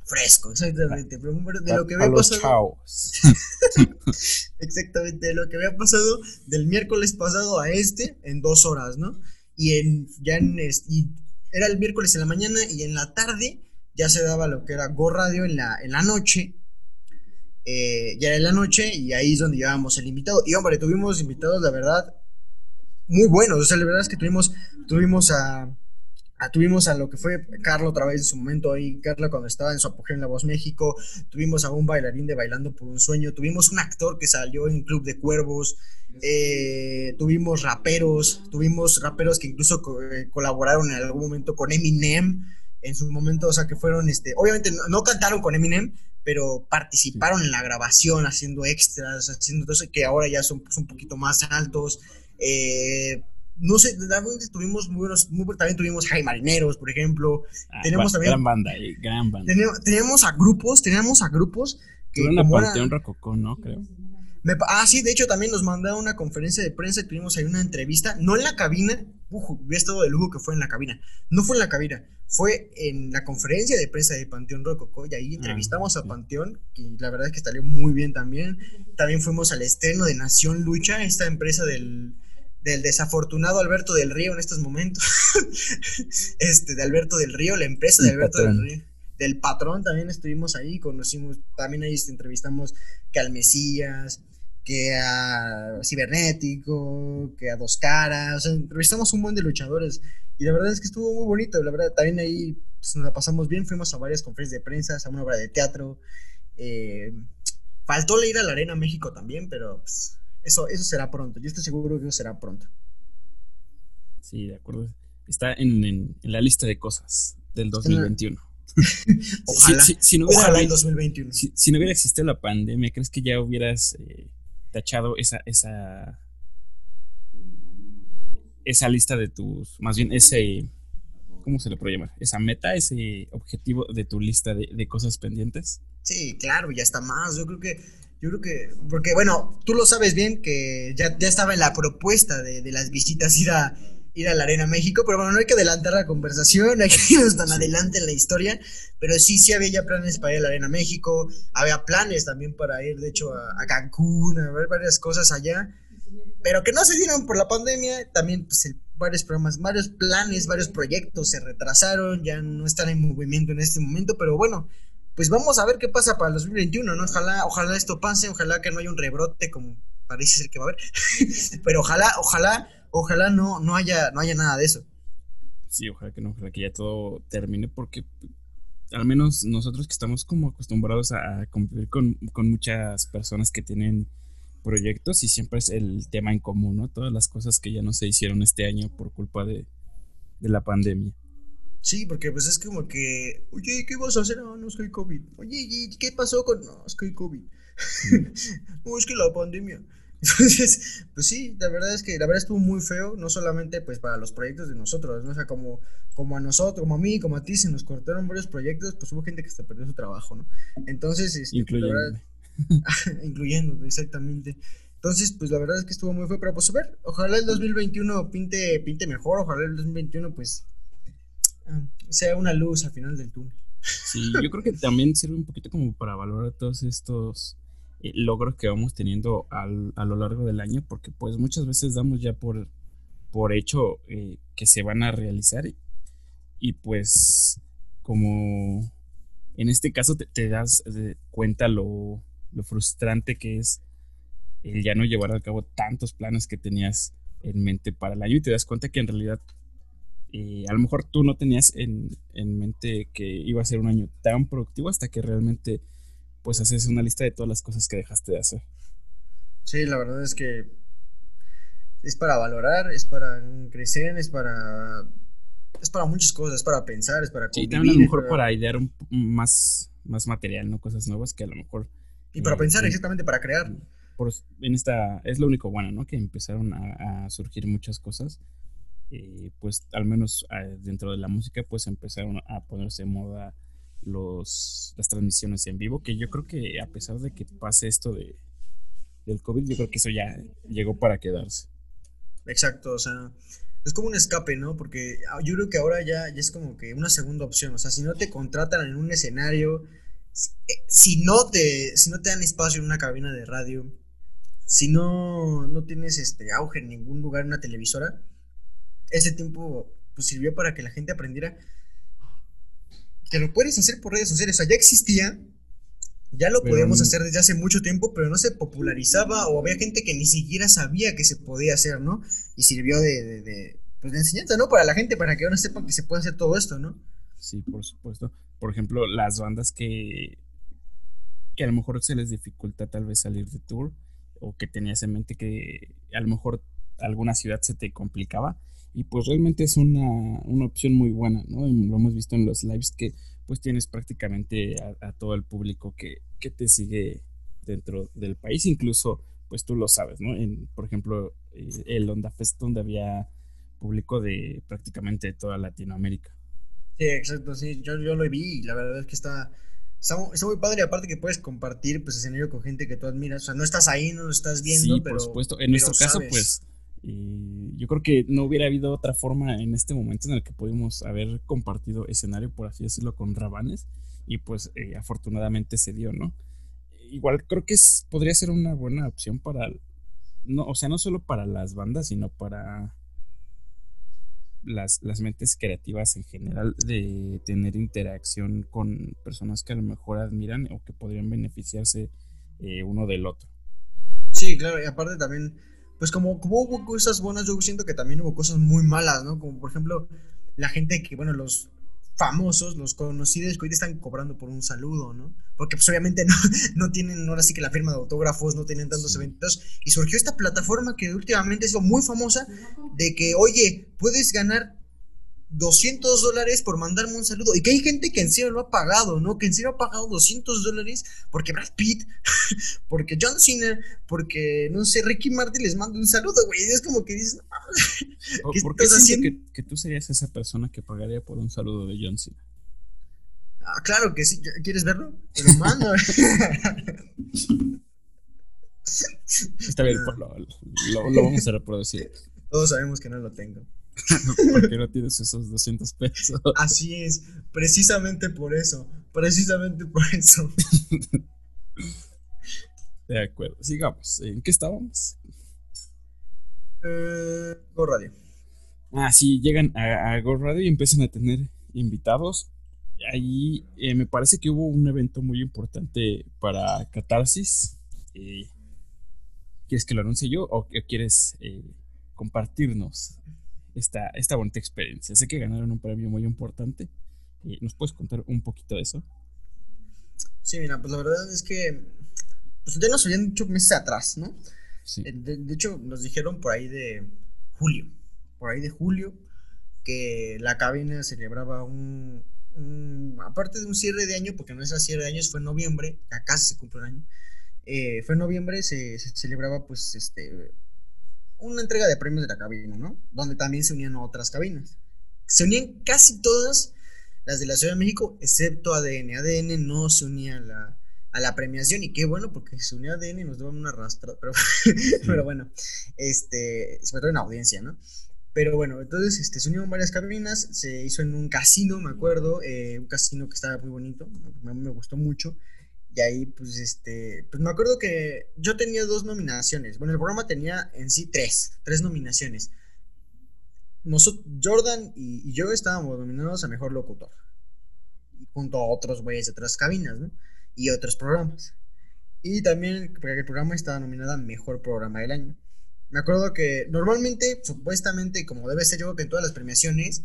Fresco, exactamente. de lo que había pasado. exactamente, de lo que había pasado del miércoles pasado a este en dos horas, ¿no? Y en, ya en, y era el miércoles en la mañana y en la tarde ya se daba lo que era Go Radio en la, en la noche eh, ya en la noche y ahí es donde llevábamos el invitado. Y hombre, tuvimos invitados, la verdad, muy buenos. O sea, la verdad es que tuvimos, tuvimos a, tuvimos a lo que fue Carlos otra vez en su momento ahí, Carlos cuando estaba en su apogeo en La Voz México, tuvimos a un bailarín de Bailando por un Sueño, tuvimos un actor que salió en Club de Cuervos, eh, tuvimos raperos, tuvimos raperos que incluso eh, colaboraron en algún momento con Eminem en su momento, o sea, que fueron, este, obviamente no cantaron con Eminem, pero participaron en la grabación haciendo extras, haciendo todo eso, que ahora ya son pues, un poquito más altos. Eh, no sé, tuvimos muy buenos, también tuvimos High Marineros, por ejemplo. Ah, tenemos también. Gran banda, eh, gran banda. Tenemos, a grupos, teníamos a grupos que. Tuvieron la Panteón Rococó, ¿no? Creo. Ah, sí, de hecho también nos mandaron una conferencia de prensa tuvimos ahí una entrevista, no en la cabina, uf, ves todo el lujo que fue en la cabina, no fue en la cabina, fue en la conferencia de prensa de Panteón Rococó y ahí ah, entrevistamos a Panteón, y la verdad es que salió muy bien también. También fuimos al estreno de Nación Lucha, esta empresa del, del desafortunado Alberto del Río en estos momentos. este, de Alberto del Río, la empresa de Alberto del Río. Del patrón también estuvimos ahí, conocimos, también ahí entrevistamos que al Mesías, que a Cibernético, que a Dos Caras, o sea, entrevistamos un buen de luchadores y la verdad es que estuvo muy bonito, la verdad, también ahí pues, nos la pasamos bien, fuimos a varias conferencias de prensa, a una obra de teatro, eh, faltó ir a la Arena México también, pero pues, eso, eso será pronto, yo estoy seguro que eso será pronto. Sí, de acuerdo, está en, la lista de cosas del 2021. ojalá, si, no hubiera, el 2021. Si, no hubiera existido la pandemia, ¿crees que ya hubieras eh, tachado esa, esa esa lista de tus, más bien ese, ¿cómo se le puede llamar? Esa meta, ese objetivo de tu lista de, cosas pendientes. Sí, claro, ya está más. Yo creo que, yo creo que, porque bueno, tú lo sabes bien que ya, ya estaba en la propuesta de, las visitas ir a, ir a la Arena México, pero bueno, no hay que adelantar la conversación, hay que irnos tan adelante en la historia, pero sí, sí había ya planes para ir a la Arena México, había planes también para ir, de hecho, a, a Cancún, a ver varias cosas allá, pero que no se dieron por la pandemia, también pues varios programas, varios planes, varios proyectos se retrasaron, ya no están en movimiento en este momento, pero bueno, pues vamos a ver qué pasa para el 2021, ¿no? Ojalá, ojalá esto pase, ojalá que no haya un rebrote como parece ser que va a haber, pero ojalá, ojalá, ojalá no, no haya, no haya nada de eso. Sí, ojalá que no, ojalá que ya todo termine porque al menos nosotros que estamos como acostumbrados a, convivir con, con muchas personas que tienen proyectos y siempre es el tema en común, ¿no? Todas las cosas que ya no se hicieron este año por culpa de, la pandemia. Sí, porque pues es como que, oye, ¿qué vas a hacer? No, no es que hay COVID. Oye, ¿qué pasó con.? No, es que hay COVID. no, es que la pandemia. Entonces, pues sí, la verdad es que la verdad estuvo muy feo, no solamente pues para los proyectos de nosotros, ¿no? O sea, como, como a nosotros, como a mí, como a ti, se nos cortaron varios proyectos, pues hubo gente que se perdió su trabajo, ¿no? Entonces, este, pues, la verdad, incluyendo, exactamente. Entonces, pues la verdad es que estuvo muy feo, pero pues a ver, ojalá el 2021 pinte, pinte mejor, ojalá el 2021 pues sea una luz al final del túnel. Sí, yo creo que también sirve un poquito como para valorar todos estos eh, logros que vamos teniendo a lo largo del año, porque pues muchas veces damos ya por, por hecho eh, que se van a realizar y, pues como en este caso te, das eh, cuenta lo, lo frustrante que es el ya no llevar a cabo tantos planes que tenías en mente para el año y te das cuenta que en realidad a lo mejor tú no tenías en, mente que iba a ser un año tan productivo hasta que realmente pues haces una lista de todas las cosas que dejaste de hacer. Sí, la verdad es que es para valorar, es para crecer, es para es para muchas cosas, es para pensar, es para convivir, Sí, también a lo mejor para, idear un, más más material, no cosas nuevas que a lo mejor y para pensar, exactamente, para crear. Por, en esta, es lo único bueno, ¿no? Que empezaron a, surgir muchas cosas. Eh, pues al menos eh, dentro de la música, pues empezaron a ponerse en moda los, las transmisiones en vivo, que yo creo que a pesar de que pase esto de, del COVID, yo creo que eso ya llegó para quedarse. Exacto, o sea, es como un escape, ¿no? Porque ah, yo creo que ahora ya, ya es como que una segunda opción, o sea, si no te contratan en un escenario, si no te, si no te dan espacio en una cabina de radio, si no, no tienes este auge en ningún lugar en una televisora, ese tiempo pues, sirvió para que la gente aprendiera que lo puedes hacer por redes sociales. O sea, ya existía, ya lo podíamos hacer desde hace mucho tiempo, pero no se popularizaba o había gente que ni siquiera sabía que se podía hacer, ¿no? Y sirvió de, de, pues, de enseñanza, ¿no? Para la gente, para que ahora sepan que se puede hacer todo esto, ¿no? Sí, por supuesto. Por ejemplo, las bandas que, que a lo mejor se les dificulta tal vez salir de tour o que tenías en mente que a lo mejor alguna ciudad se te complicaba y pues realmente es una, opción muy buena, ¿no? Lo hemos visto en los lives que pues tienes prácticamente a, todo el público que, que, te sigue dentro del país, incluso pues tú lo sabes, ¿no? En, por ejemplo, eh, el Onda Fest donde había público de prácticamente toda Latinoamérica. Sí, exacto, sí, yo, yo lo vi y la verdad es que está, está, muy padre, aparte que puedes compartir pues escenario con gente que tú admiras, o sea, no estás ahí, no lo estás viendo, sí, pero... por supuesto, en nuestro caso pues yo creo que no hubiera habido otra forma en este momento en el que pudimos haber compartido escenario, por así decirlo, con Rabanes y pues eh, afortunadamente se dio, ¿no? Igual creo que podría ser una buena opción para, no, o sea, no solo para las bandas, sino para las, las mentes creativas en general de tener interacción con personas que a lo mejor admiran o que podrían beneficiarse eh, uno del otro. Sí, claro, y aparte también, pues como, como hubo cosas buenas, yo siento que también hubo cosas muy malas, ¿no? Como por ejemplo, la gente que, bueno, los famosos, los conocidos que hoy están cobrando por un saludo, ¿no? Porque pues obviamente no, no tienen ahora sí que la firma de autógrafos, no tienen tantos eventos. Y surgió esta plataforma que últimamente ha sido muy famosa de que, oye, puedes ganar 200 dólares por mandarme un saludo. Y que hay gente que en serio lo ha pagado, ¿no? Que en serio ha pagado 200 dólares porque Brad Pitt, porque John Cena, porque, no sé, Ricky Martin les manda un saludo, güey. Es como que dices, ¿qué ¿Por qué estás haciendo? Que, que, tú serías esa persona que pagaría por un saludo de John Cena? Ah, claro que sí. ¿Quieres verlo? Te lo mando. Está bien, ah. lo, lo vamos a reproducir. Todos sabemos que no lo tengo. porque no tienes esos 200 pesos. Así es, precisamente por eso, precisamente por eso. De acuerdo, sigamos. ¿En qué estábamos? Eh, Go Radio. Ah, sí, llegan a, Go Radio y empiezan a tener invitados. Ahí eh, me parece que hubo un evento muy importante para Catarsis. Eh, ¿Quieres que lo anuncie yo o quieres compartirnos esta, esta bonita experiencia. Sé que ganaron un premio muy importante. ¿Nos puedes contar un poquito de eso? Sí, mira, pues la verdad es que pues ya nos habían dicho meses atrás, ¿no? Sí. Eh, de, hecho, nos dijeron por ahí de julio, por ahí de julio, que la cabina celebraba un, aparte de un cierre de año, porque no es a cierre de años, fue en noviembre, acá se cumple un año, eh, fue en noviembre, se, se, celebraba pues este una entrega de premios de la cabina, ¿no? Donde también se unían otras cabinas. Se unían casi todas las de la Ciudad de México, excepto ADN. ADN no se unía a la, a la premiación y qué bueno porque se unía ADN y nos daban una rastra, pero, pero bueno, este, sobre todo en audiencia, ¿no? Pero bueno, entonces este, se unieron varias cabinas, se hizo en un casino, me acuerdo, eh, un casino que estaba muy bonito, me, me gustó mucho. Y ahí, pues, este, pues me acuerdo que yo tenía dos nominaciones. Bueno, el programa tenía en sí tres, tres nominaciones. Nosotros, Jordan y, yo estábamos nominados a Mejor Locutor. Junto a otros güeyes de otras cabinas, ¿no? Y otros programas. Y también el programa estaba nominado a Mejor Programa del Año. Me acuerdo que normalmente, supuestamente, como debe ser yo que en todas las premiaciones,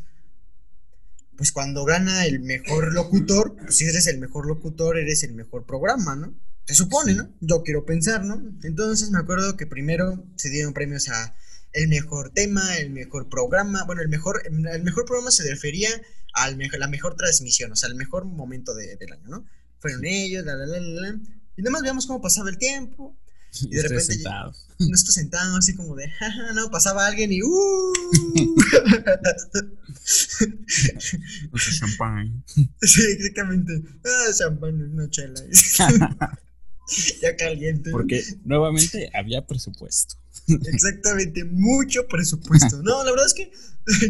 pues cuando gana el mejor locutor, pues si eres el mejor locutor, eres el mejor programa, ¿no? Se supone, ¿no? Yo quiero pensar, ¿no? Entonces me acuerdo que primero se dieron premios a el mejor tema, el mejor programa, bueno, el mejor, el mejor programa se refería a la mejor transmisión, o sea, el mejor momento del año, ¿no? Fueron ellos, la, la, la, la, y nada más veíamos cómo pasaba el tiempo, y, de repente sentados. nosotros sentados así como de, jaja, no, pasaba alguien y uh. champán. Sí, exactamente. Ah, champán, una chela. ya caliente. Porque nuevamente había presupuesto. Exactamente, mucho presupuesto. No, la verdad es que,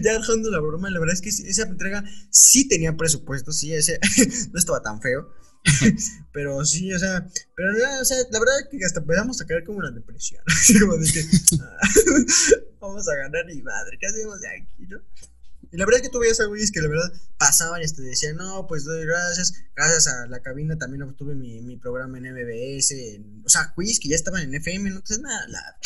ya dejando la broma, la verdad es que esa entrega sí tenía presupuesto, sí, ese, no estaba tan feo. pero sí, o sea, pero o sea, la verdad es que hasta empezamos a caer como una depresión. como de que vamos a ganar y madre, ¿qué hacemos de aquí, no? Y la verdad es que tú veías a güeyes que la verdad pasaban y te decían, no, pues doy gracias, gracias a la cabina también obtuve mi, mi programa en MBS, o sea, güeyes que ya estaban en FM, no entonces nada, la,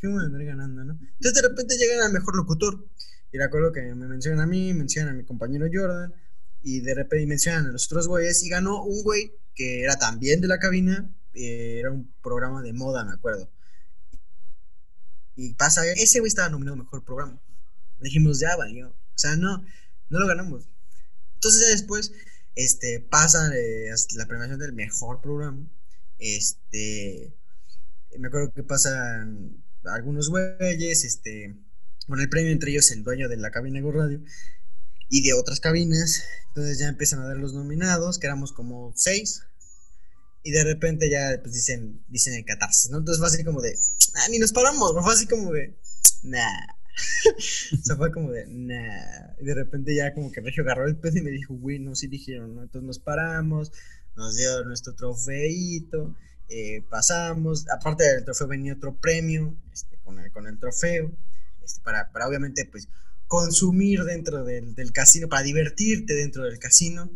qué bueno andar ganando, ¿no? Entonces de repente llegan al mejor locutor, y recuerdo que me mencionan a mí, mencionan a mi compañero Jordan, y de repente mencionan a los otros güeyes y ganó un güey que era también de la cabina, eh, era un programa de moda, me acuerdo. Y pasa, ese güey estaba nominado mejor programa. Dijimos, ya valió. O sea, no, no lo ganamos. Entonces después, este, pasa eh, la premiación del mejor programa. Este, me acuerdo que pasan algunos güeyes, este, Con el premio entre ellos el dueño de la cabina de Radio y de otras cabinas. Entonces ya empiezan a dar los nominados, que éramos como seis. Y de repente ya pues dicen, dicen el catarsis, ¿no? Entonces fue así como de, ah, ni nos paramos, fue así como de, nah. o sea, fue como de, nah. Y de repente ya como que Regio agarró el peso y me dijo, güey, no, sí dijeron, ¿no? Entonces nos paramos, nos dio nuestro trofeito, eh, pasamos, aparte del trofeo venía otro premio este, con, el, con el trofeo, este, para, para obviamente pues consumir dentro del, del, casino, para divertirte dentro del casino.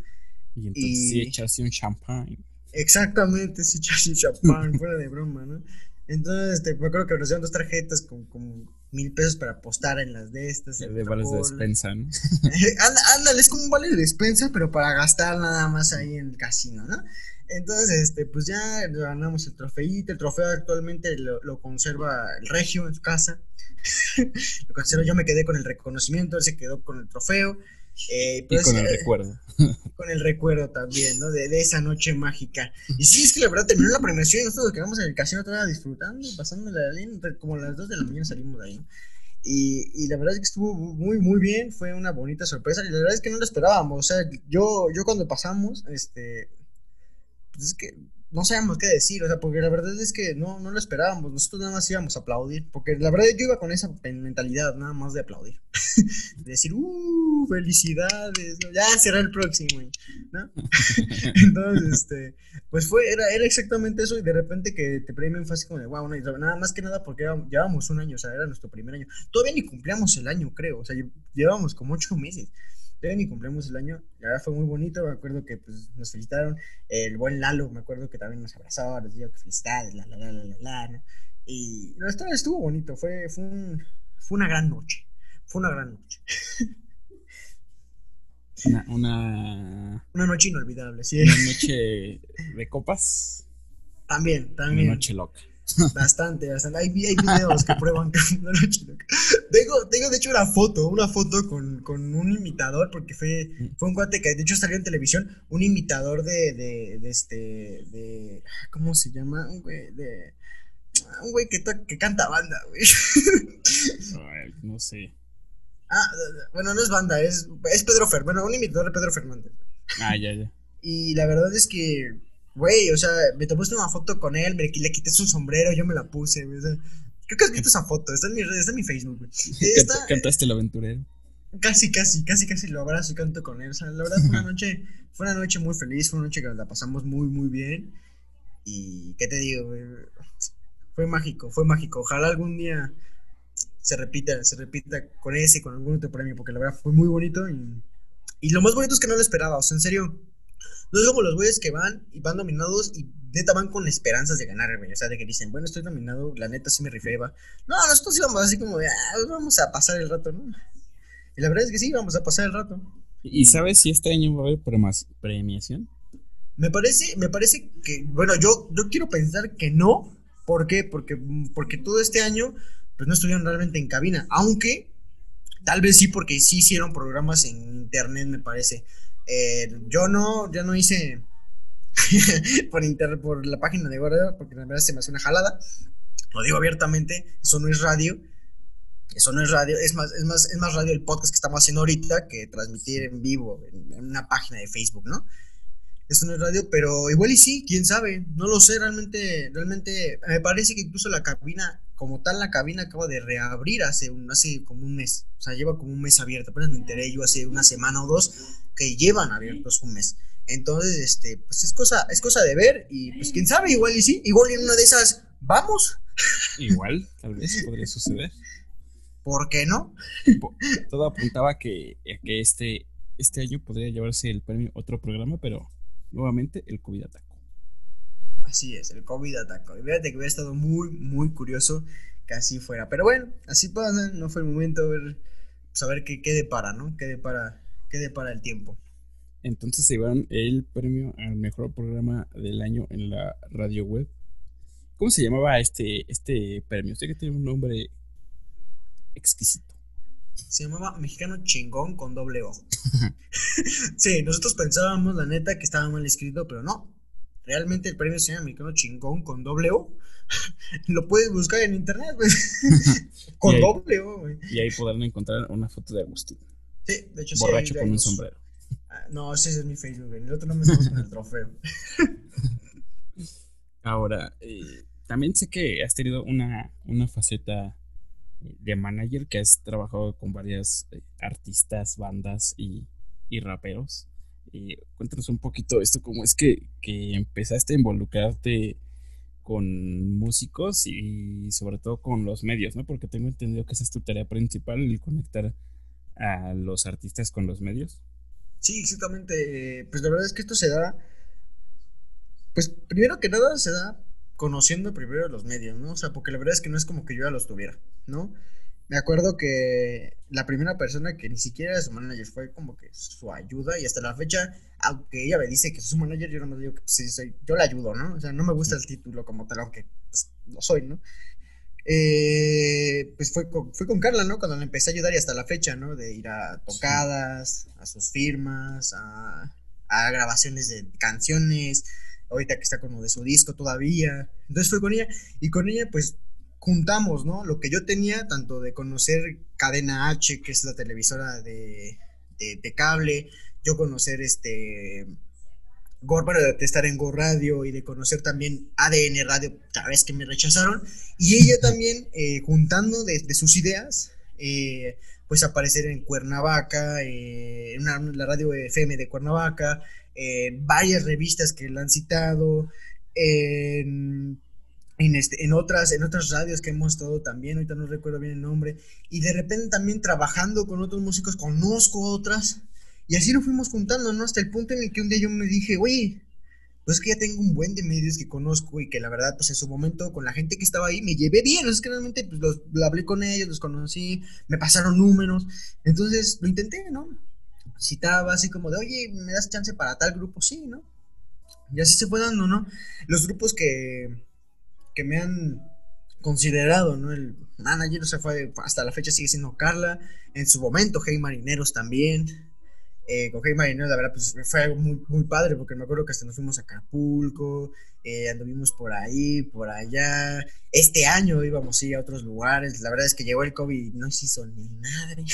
Y entonces sí echarse un champán. Exactamente, sí echarse un champán, fuera de broma, ¿no? Entonces, este, me acuerdo que nos dieron dos tarjetas con, con mil pesos para apostar en las de estas. De vales de despensa, ¿no? Ándale, es como un vale de despensa, pero para gastar nada más ahí en el casino, ¿no? Entonces, este, pues ya ganamos el trofeito. El trofeo actualmente lo, lo conserva el Regio en su casa. lo conserva, yo me quedé con el reconocimiento, él se quedó con el trofeo. Eh, pues, y con el eh, recuerdo. Con el recuerdo también, ¿no? De, de, esa noche mágica. Y sí, es que la verdad terminó la premiación y nosotros nos quedamos en el casino todavía disfrutando, pasando la línea, como a las 2 de la mañana salimos de ahí. Y, y, la verdad es que estuvo muy, muy bien, fue una bonita sorpresa. Y la verdad es que no lo esperábamos. O sea, yo, yo cuando pasamos, este, pues es que no sabíamos qué decir, o sea, porque la verdad es que no, no lo esperábamos, nosotros nada más íbamos a aplaudir, porque la verdad yo iba con esa mentalidad nada más de aplaudir, de decir, uh, felicidades, ya será el próximo, ¿no? Entonces, este, pues fue, era, era exactamente eso, y de repente que te premien fue como de, wow, no, nada más que nada porque llevábamos un año, o sea, era nuestro primer año, todavía ni cumplíamos el año, creo, o sea, llevábamos como ocho meses, y cumplimos el año. La verdad fue muy bonito. Me acuerdo que pues, nos felicitaron. El buen Lalo, me acuerdo que también nos abrazaba, nos dijo que felicidades, la, la, la, la, la, la. Y no, estuvo, estuvo bonito. Fue, fue, un, fue una gran noche. Fue una gran noche. Una, una, una noche inolvidable, sí. Una noche de copas. También, también. Una noche loca. Bastante, bastante. Hay, hay videos que prueban loca. Tengo, tengo, de hecho, una foto, una foto con, con, un imitador, porque fue, fue un cuate que de hecho salió en televisión, un imitador de, de, de este, de, ¿cómo se llama? Un güey, de, un güey que, que canta banda, güey. Ay, no sé. Ah, bueno, no es banda, es, es Pedro Fer, bueno, un imitador de Pedro Fernández. Ah, ya, ya. Y la verdad es que Güey, o sea, me tomaste una foto con él, me le quité su sombrero, yo me la puse, güey. O sea, creo que has visto esa foto, está en mi, está en mi Facebook, güey. Esta, ¿Cantaste el aventurero? Casi, casi, casi, casi lo abrazo y canto con él. O sea, la verdad fue una noche, fue una noche muy feliz, fue una noche que la pasamos muy, muy bien. Y, ¿qué te digo, güey? Fue mágico, fue mágico. Ojalá algún día se repita, se repita con ese, con algún otro premio, porque la verdad fue muy bonito. Y, y lo más bonito es que no lo esperaba, o sea, en serio no es como los güeyes que van y van nominados y neta van con esperanzas de ganar, güey. O sea, de que dicen, bueno, estoy nominado, la neta sí me rifé, va. No, nosotros íbamos así como de, ah, vamos a pasar el rato, ¿no? Y la verdad es que sí, vamos a pasar el rato. ¿Y sabes si este año va a haber premiación? Me parece, me parece que, bueno, yo, yo quiero pensar que no. ¿Por qué? Porque, porque todo este año, pues no estuvieron realmente en cabina. Aunque, tal vez sí, porque sí hicieron programas en internet, me parece. Eh, yo no, yo no hice por, inter, por la página de Gordo, porque la verdad se me hace una jalada. Lo digo abiertamente, eso no es radio. Eso no es radio, es más, es más, es más radio el podcast que estamos haciendo ahorita que transmitir en vivo en, en una página de Facebook, ¿no? Eso no es radio, pero igual y sí, quién sabe, no lo sé, realmente, realmente, me parece que incluso la cabina, como tal, la cabina acaba de reabrir hace, un, hace como un mes, o sea, lleva como un mes abierto, apenas me enteré yo hace una semana o dos que llevan abiertos un mes. Entonces, este, pues es cosa, es cosa de ver y pues quién sabe, igual y sí, igual en una de esas, vamos. Igual, tal vez podría suceder. ¿Por qué no? Todo apuntaba que, que este, este año podría llevarse el premio otro programa, pero nuevamente el COVID atacó. Así es, el COVID atacó. Y fíjate que hubiera estado muy, muy curioso que así fuera. Pero bueno, así pasa, no fue el momento de ver, saber pues, qué, qué depara, ¿no? Qué depara, qué depara el tiempo. Entonces se llevaron el premio al mejor programa del año en la radio web. ¿Cómo se llamaba este, este premio? Usted que tiene un nombre exquisito. Se llamaba Mexicano Chingón con doble O. sí, nosotros pensábamos, la neta, que estaba mal escrito, pero no. Realmente el premio se llama Mexicano Chingón con doble O. Lo puedes buscar en internet, güey. con doble O, güey. Y ahí podrán encontrar una foto de Agustín. Sí, de hecho Borracho con un sombrero. Ah, no, ese es mi Facebook, güey. El otro no me estamos con el trofeo. Ahora, eh, también sé que has tenido una, una faceta de manager que has trabajado con varias eh, artistas, bandas y, y raperos. Cuéntanos un poquito esto, cómo es que, que, empezaste a involucrarte con músicos y sobre todo con los medios, ¿no? Porque tengo entendido que esa es tu tarea principal, el conectar a los artistas con los medios. Sí, exactamente. Pues la verdad es que esto se da, pues primero que nada se da conociendo primero los medios, ¿no? O sea, porque la verdad es que no es como que yo ya los tuviera, ¿no? Me acuerdo que la primera persona que ni siquiera era su manager fue como que su ayuda y hasta la fecha, aunque ella me dice que es su manager, yo no me digo que pues, sí, soy, yo la ayudo, ¿no? O sea, no me gusta el título como tal, aunque pues, lo soy, ¿no? Eh, pues fue con, fue con Carla, ¿no? Cuando le empecé a ayudar y hasta la fecha, ¿no? De ir a tocadas, a sus firmas, a, a grabaciones de canciones, ahorita que está como de su disco todavía. Entonces fue con ella y con ella pues juntamos, ¿no? Lo que yo tenía, tanto de conocer Cadena H, que es la televisora de, de, cable, yo conocer este... Bueno, de estar en Go Radio y de conocer también ADN Radio, cada vez que me rechazaron, y ella también eh, juntando de, sus ideas, eh, pues aparecer en Cuernavaca, eh, en la radio FM de Cuernavaca, en varias revistas que la han citado, en, este, en, otras, en otras radios que hemos estado también, ahorita no recuerdo bien el nombre, y de repente también trabajando con otros músicos, conozco otras, y así lo fuimos juntando, ¿no? Hasta el punto en el que un día yo me dije, oye, pues es que ya tengo un buen de medios que conozco y que la verdad, pues en su momento con la gente que estaba ahí me llevé bien, es que realmente pues los, hablé con ellos, los conocí, me pasaron números, entonces lo intenté, ¿no? citaba así como de, oye, ¿me das chance para tal grupo? Sí, ¿no? Y así se fue dando, ¿no? Los grupos que, que me han considerado, ¿no? El manager, o sea, fue, hasta la fecha sigue siendo Carla, en su momento, Hey Marineros también. Eh, con Hey Marineros, la verdad, pues fue algo muy, muy padre, porque me acuerdo que hasta nos fuimos a Acapulco, eh, anduvimos por ahí, por allá. Este año íbamos a a otros lugares. La verdad es que llegó el COVID y no se hizo ni madre.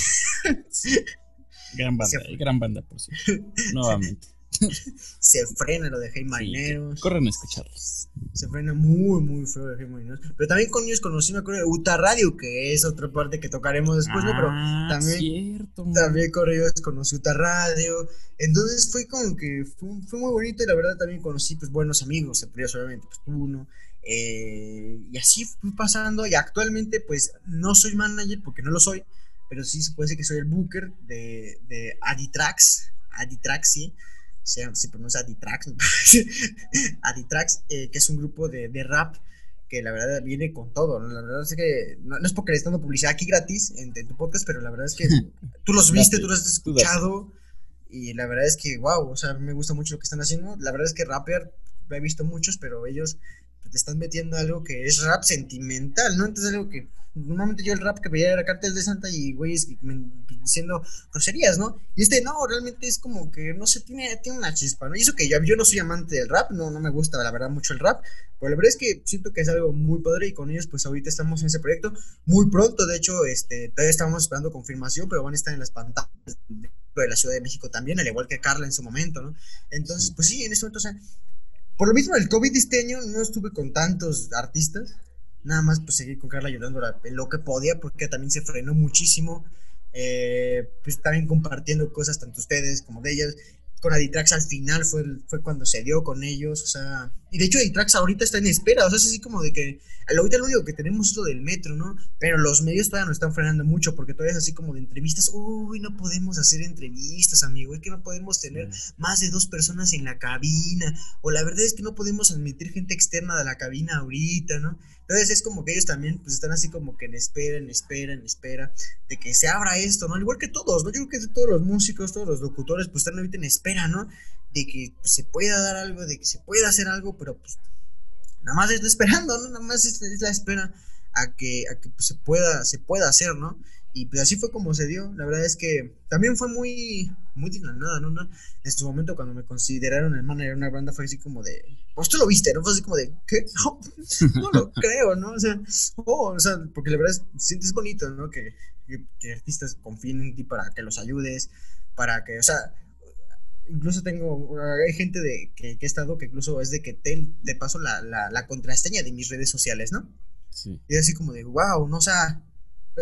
Gran banda, gran banda, por cierto. Nuevamente. se frena lo de Hey Marineros. corren a escucharlos. Se frena muy, muy feo de Hey Marineros. Pero también con ellos conocí, me acuerdo de Uta Radio, que es otra parte que tocaremos después, ¿no? Pero ah, también, cierto. también con ellos conocí Uta Radio. Entonces fue como que fue, muy bonito y la verdad también conocí pues buenos amigos, entre obviamente pues uno. Eh, y así fui pasando y actualmente pues no soy manager porque no lo soy pero sí se puede decir que soy el booker de, de Aditrax, Aditrax, sí, se, se pronuncia Aditrax, Aditrax, eh, que es un grupo de, de, rap que la verdad viene con todo, ¿no? La verdad es que no, es porque le están dando publicidad aquí gratis en, tu podcast, pero la verdad es que tú los viste, tú los has escuchado y la verdad es que, wow, o sea, me gusta mucho lo que están haciendo. La verdad es que Rapper, he visto muchos, pero ellos te están metiendo algo que es rap sentimental, ¿no? Entonces algo que Normalmente yo el rap que veía era cartel de Santa y güeyes diciendo groserías, ¿no? Y este no, realmente es como que, no sé, tiene, tiene una chispa, ¿no? Y eso que yo, yo no soy amante del rap, no, no me gusta la verdad mucho el rap, pero la verdad es que siento que es algo muy padre y con ellos pues ahorita estamos en ese proyecto muy pronto, de hecho, este, todavía estamos esperando confirmación, pero van a estar en las pantallas de la Ciudad de México también, al igual que Carla en su momento, ¿no? Entonces, pues sí, en este momento, o sea, por lo mismo el COVID este año no estuve con tantos artistas, nada más pues seguir con Carla ayudándola en lo que podía porque también se frenó muchísimo. Eh, pues también compartiendo cosas tanto ustedes como de ellas con Aditrax al final fue, fue cuando se dio con ellos, o sea, y de hecho Aditrax ahorita está en espera, o sea, es así como de que ahorita lo único que tenemos es lo del metro, ¿no? Pero los medios todavía nos están frenando mucho porque todavía es así como de entrevistas, uy, no podemos hacer entrevistas, amigo, es que no podemos tener más de dos personas en la cabina, o la verdad es que no podemos admitir gente externa de la cabina ahorita, ¿no? Entonces es como que ellos también pues están así como que en espera, en espera, en espera de que se abra esto, ¿no? Al igual que todos, ¿no? Yo creo que todos los músicos, todos los locutores pues están ahorita en espera, ¿no? De que pues, se pueda dar algo, de que se pueda hacer algo, pero pues nada más está esperando, ¿no? Nada más es, la espera a que, a que pues, se, pueda, se pueda hacer, ¿no? Y pues así fue como se dio. La verdad es que también fue muy, muy de nada, ¿no? En su momento, cuando me consideraron el manager de una banda, fue así como de. Pues tú lo viste, ¿no? Fue así como de. ¿Qué? No, lo creo, ¿no? O sea, oh, o sea, porque la verdad es, sientes bonito, ¿no? Que, que, artistas confíen en ti para que los ayudes, para que, o sea, incluso tengo, hay gente de, que, que he estado que incluso es de que te, te paso la, la, la, contraseña de mis redes sociales, ¿no? Sí. Y es así como de, wow, no, o sea,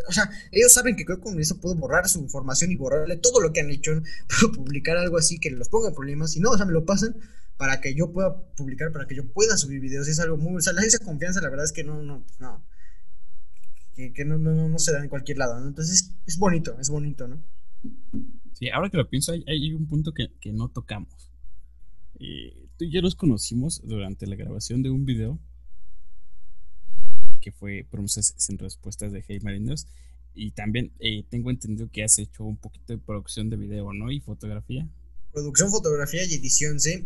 o sea, ellos saben que creo que con eso puedo borrar su información y borrarle todo lo que han hecho. Puedo publicar algo así que los ponga en problemas. Y no, o sea, me lo pasan para que yo pueda publicar, para que yo pueda subir videos. Es algo muy. O sea, esa confianza, la verdad es que no, no, no. Que, no, no, no, se da en cualquier lado, ¿no? Entonces es, bonito, es bonito, ¿no? Sí, ahora que lo pienso, hay, hay un punto que, que no tocamos. Eh, tú y yo nos conocimos durante la grabación de un video que fue Promesas sin Respuestas de Hey Marinos. Y también eh, tengo entendido que has hecho un poquito de producción de video, ¿no? Y fotografía. Producción, fotografía y edición, sí.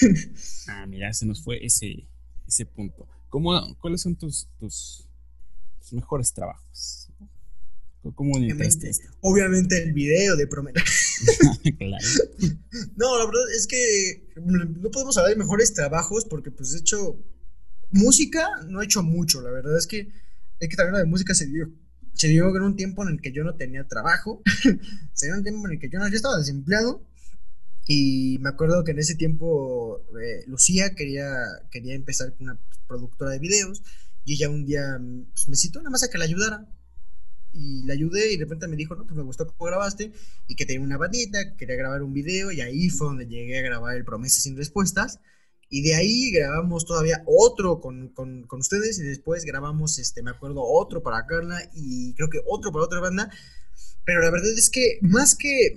ah, mira, se nos fue ese, ese punto. ¿Cómo, ¿Cuáles son tus, tus, mejores trabajos? ¿Cómo obviamente, obviamente el video de Promesas. claro. No, la verdad es que no podemos hablar de mejores trabajos porque pues de hecho música no he hecho mucho, la verdad es que es que también la de música se dio. Se dio en un tiempo en el que yo no tenía trabajo, se dio un tiempo en el que yo, no, estaba desempleado y me acuerdo que en ese tiempo eh, Lucía quería, quería empezar con una productora de videos y ella un día pues, me citó nada más a que la ayudara y la ayudé y de repente me dijo, no, pues me gustó cómo grabaste y que tenía una bandita, quería grabar un video y ahí fue donde llegué a grabar el Promesas sin Respuestas y de ahí grabamos todavía otro con, con, con, ustedes y después grabamos, este, me acuerdo, otro para Carla y creo que otro para otra banda. Pero la verdad es que más que,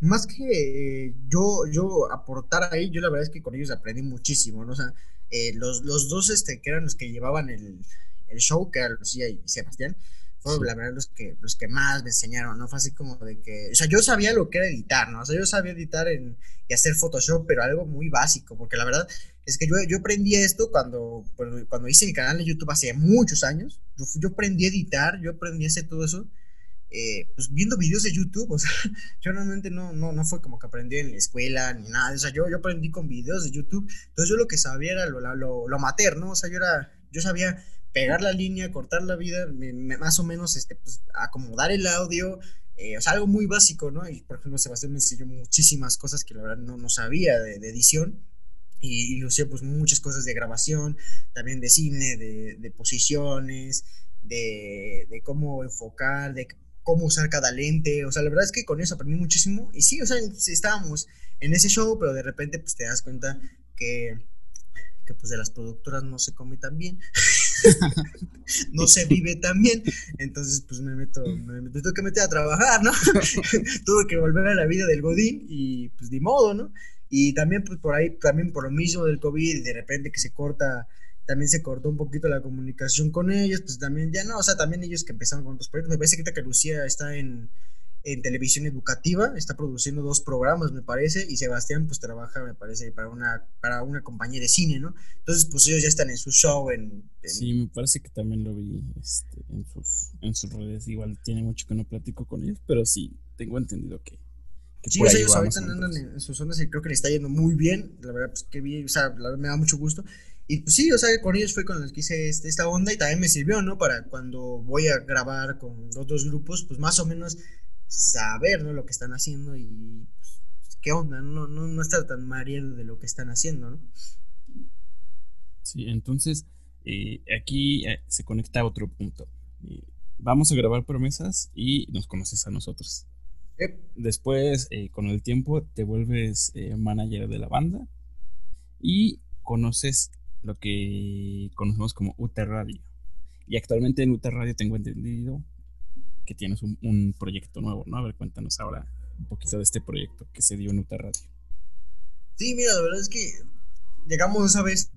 más que yo, yo aportar ahí, yo la verdad es que con ellos aprendí muchísimo, ¿no? O sea, eh, los, los, dos este, que eran los que llevaban el, el show, que eran Lucía y Sebastián, fueron la verdad los que, los que más me enseñaron, ¿no? Fue así como de que, o sea, yo sabía lo que era editar, ¿no? O sea, yo sabía editar en, y hacer Photoshop, pero algo muy básico, porque la verdad es que yo, yo aprendí esto cuando, cuando hice mi canal de YouTube hace muchos años, yo, yo aprendí a editar, yo aprendí a hacer todo eso, eh, pues viendo videos de YouTube, o sea, yo realmente no, no, no fue como que aprendí en la escuela ni nada, o sea, yo, yo aprendí con videos de YouTube, entonces yo lo que sabía era lo, lo, lo materno, o sea, yo era, yo sabía pegar la línea, cortar la vida, más o menos este, pues, acomodar el audio, eh, o sea, algo muy básico, ¿no? Y por ejemplo, Sebastián me enseñó muchísimas cosas que la verdad no, no sabía de, edición. Y, y Lucía, pues muchas cosas de grabación, también de cine, de, de posiciones, de, de, cómo enfocar, de cómo usar cada lente. O sea, la verdad es que con eso aprendí muchísimo. Y sí, o sea, estábamos en ese show, pero de repente pues te das cuenta que que pues de las productoras no se come tan bien, no se vive tan bien, entonces pues me meto, me, tengo que meter a trabajar, ¿no? Tuve que volver a la vida del Godín y pues de modo, ¿no? Y también pues por ahí, también por lo mismo del COVID, de repente que se corta, también se cortó un poquito la comunicación con ellos, pues también ya no, o sea, también ellos que empezaron con otros proyectos, me parece que Lucía está en en televisión educativa, está produciendo dos programas, me parece, y Sebastián pues trabaja, me parece, para una, para una compañía de cine, ¿no? Entonces, pues ellos ya están en su show en... Sí, me parece que también lo vi este, en, sus, en sus redes, igual tiene mucho que no platico con ellos, pero sí, tengo entendido que... sí, o sea, ellos ahorita andan en sus ondas y creo que le está yendo muy bien, la verdad, pues que bien, o sea, la verdad me da mucho gusto. Y pues sí, o sea, con ellos fue con los que hice este, esta onda y también me sirvió, ¿no? Para cuando voy a grabar con otros grupos, pues más o menos saber ¿no? lo que están haciendo y pues, qué onda, no, no, no estar tan mareado de lo que están haciendo, ¿no? Sí, entonces eh, aquí eh, se conecta a otro punto. Eh, vamos a grabar promesas y nos conoces a nosotros. Después, con el tiempo, te vuelves manager de la banda y conoces lo que conocemos como UT Radio. Y actualmente en UT Radio tengo entendido que tienes un, proyecto nuevo, ¿no? A ver, cuéntanos ahora un poquito de este proyecto que se dio en UTA Radio. Sí, mira, la verdad es que llegamos esa vez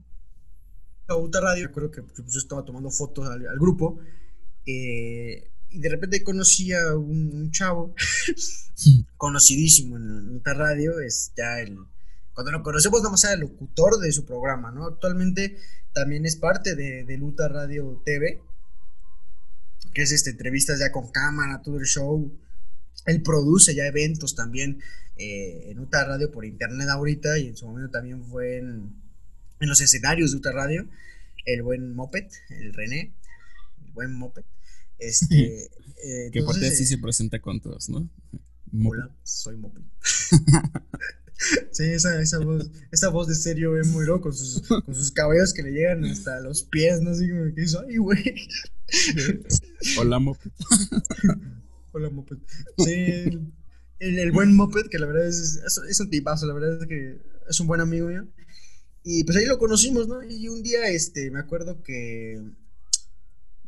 a UTA Radio, creo que pues, yo estaba tomando fotos al, grupo, eh, y de repente conocí a un, chavo conocidísimo en UTA Radio, es ya el... Cuando lo conocemos, vamos a el locutor de su programa, ¿no? Actualmente también es parte de, de Luta Radio TV, que es este, entrevistas ya con cámara, todo el show. Él produce ya eventos también eh, en Uta Radio por internet ahorita y en su momento también fue en, en los escenarios de Uta Radio. El buen Moped, el René, el buen Moped. Este, eh, que por así se presenta con todos, ¿no? Hola, soy Moped. sí, esa, esa, voz, esa voz de serio es muy loco, con sus, con sus cabellos que le llegan hasta los pies, ¿no? Así como que ay, güey. Hola, Moped. Hola, Moped. Sí, el, el, buen Moped, que la verdad es, es, un tipazo, la verdad es que es un buen amigo mío. Y pues ahí lo conocimos, ¿no? Y un día, este, me acuerdo que.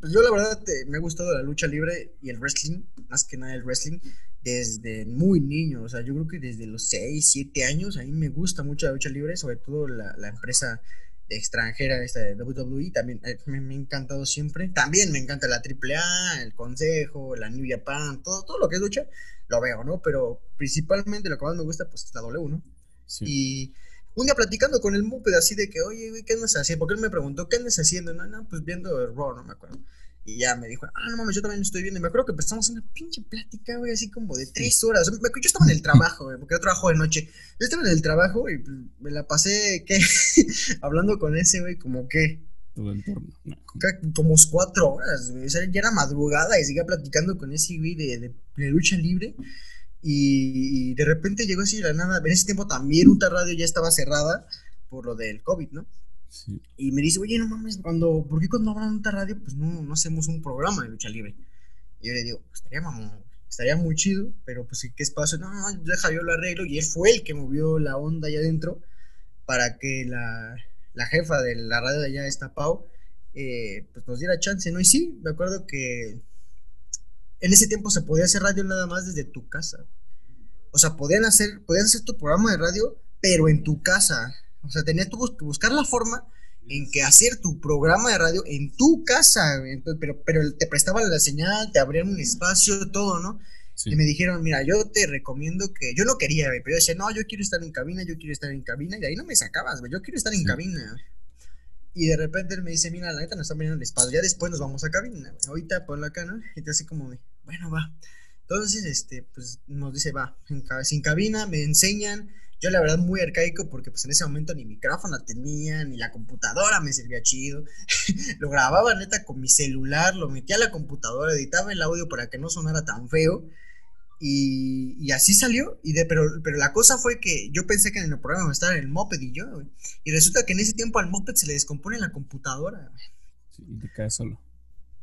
Pues yo la verdad me ha gustado la lucha libre y el wrestling, más que nada el wrestling, desde muy niño. O sea, yo creo que desde los 6, 7 años, a mí me gusta mucho la lucha libre, sobre todo la, la empresa extranjera esta de WWE, también eh, me, me, ha encantado siempre. También me encanta la AAA, el Consejo, la New Japan, todo, todo lo que es lucha, lo veo, ¿no? Pero principalmente lo que más me gusta, pues es la W, ¿no? Sí. Y un día platicando con el Moped así de que, oye, güey, ¿qué andas haciendo? Porque él me preguntó, ¿qué andas haciendo? No, no, pues viendo el Raw, no me acuerdo. Y ya me dijo, ah, no mames, yo también estoy viendo. Y me acuerdo que empezamos una pinche plática, güey, así como de tres horas. Yo estaba en el trabajo, güey, porque yo trabajo de noche. Yo estaba en el trabajo y pues, me la pasé, ¿qué? Hablando con ese, güey, como que. Todo el turno. Como cuatro horas, güey. O sea, ya era madrugada y seguía platicando con ese güey de, de, de lucha libre. Y, de repente llegó así de la nada. En ese tiempo también Uta Radio ya estaba cerrada por lo del COVID, ¿no? Sí. Y me dice, oye, no mames, cuando, ¿por qué cuando hablan Uta Radio, pues no, no hacemos un programa de lucha libre? Y yo le digo, pues estaría, estaría muy chido, pero pues qué espacio, no, deja yo lo arreglo. Y él fue el que movió la onda allá adentro para que la, la jefa de la radio de allá, esta Pau, eh, pues nos diera chance, ¿no? Y sí, me acuerdo que en ese tiempo se podía hacer radio nada más desde tu casa. O sea, podían hacer, podías hacer tu programa de radio, pero en tu casa. O sea, tenías que buscar la forma en que hacer tu programa de radio en tu casa, pero, pero te prestaban la señal, te abrían un espacio, todo, ¿no? Sí. Y me dijeron, mira, yo te recomiendo que, yo no quería, pero yo decía, no, yo quiero estar en cabina, yo quiero estar en cabina, y de ahí no me sacabas, yo quiero estar en sí. cabina. Y de repente él me dice, mira, la neta nos están viendo el espacio, ya después nos vamos a cabina, ahorita ponlo acá, ¿no? Y te así como, bueno, va. Entonces, este, pues nos dice, va, en, sin cabina, me enseñan. Yo la verdad muy arcaico porque pues en ese momento ni micrófono tenía, ni la computadora me servía chido. lo grababa neta con mi celular, lo metía a la computadora, editaba el audio para que no sonara tan feo. Y, así salió, y de, pero, pero la cosa fue que yo pensé que en el programa iba a estar el moped y yo. Y resulta que en ese tiempo al moped se le descompone la computadora. Sí, y te cae solo.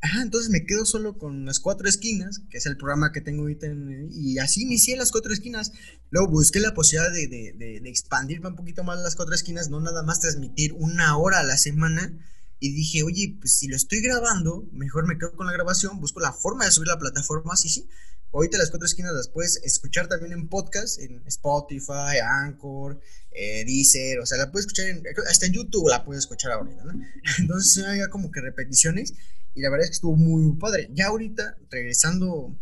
Ajá, entonces me quedo solo con las cuatro esquinas, que es el programa que tengo ahorita, y así inicié las cuatro esquinas. Luego busqué la posibilidad de, de, de, de, expandirme un poquito más las cuatro esquinas, no nada más transmitir una hora a la semana. Y dije, oye, pues si lo estoy grabando, mejor me quedo con la grabación, busco la forma de subir la plataforma, sí, sí. Ahorita las cuatro esquinas las puedes escuchar también en podcast, en Spotify, Anchor, eh, Deezer, o sea, la puedes escuchar en, hasta en YouTube la puedes escuchar ahorita, ¿no? Entonces, había como que repeticiones y la verdad es que estuvo muy padre. Ya ahorita, regresando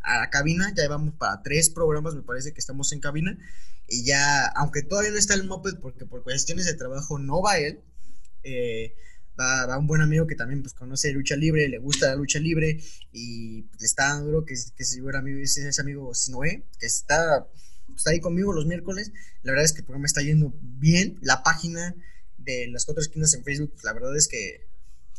a la cabina, ya vamos para tres programas, me parece que estamos en cabina. Y ya, aunque todavía no está el Moped, porque por cuestiones de trabajo no va él, eh, va, va, un buen amigo que también pues, conoce lucha libre, le gusta la lucha libre y pues, le está dando duro, que, que es, amigo, es ese amigo Sinoé, que está, está ahí conmigo los miércoles. La verdad es que el programa está yendo bien. La página de las cuatro esquinas en Facebook, pues, la verdad es que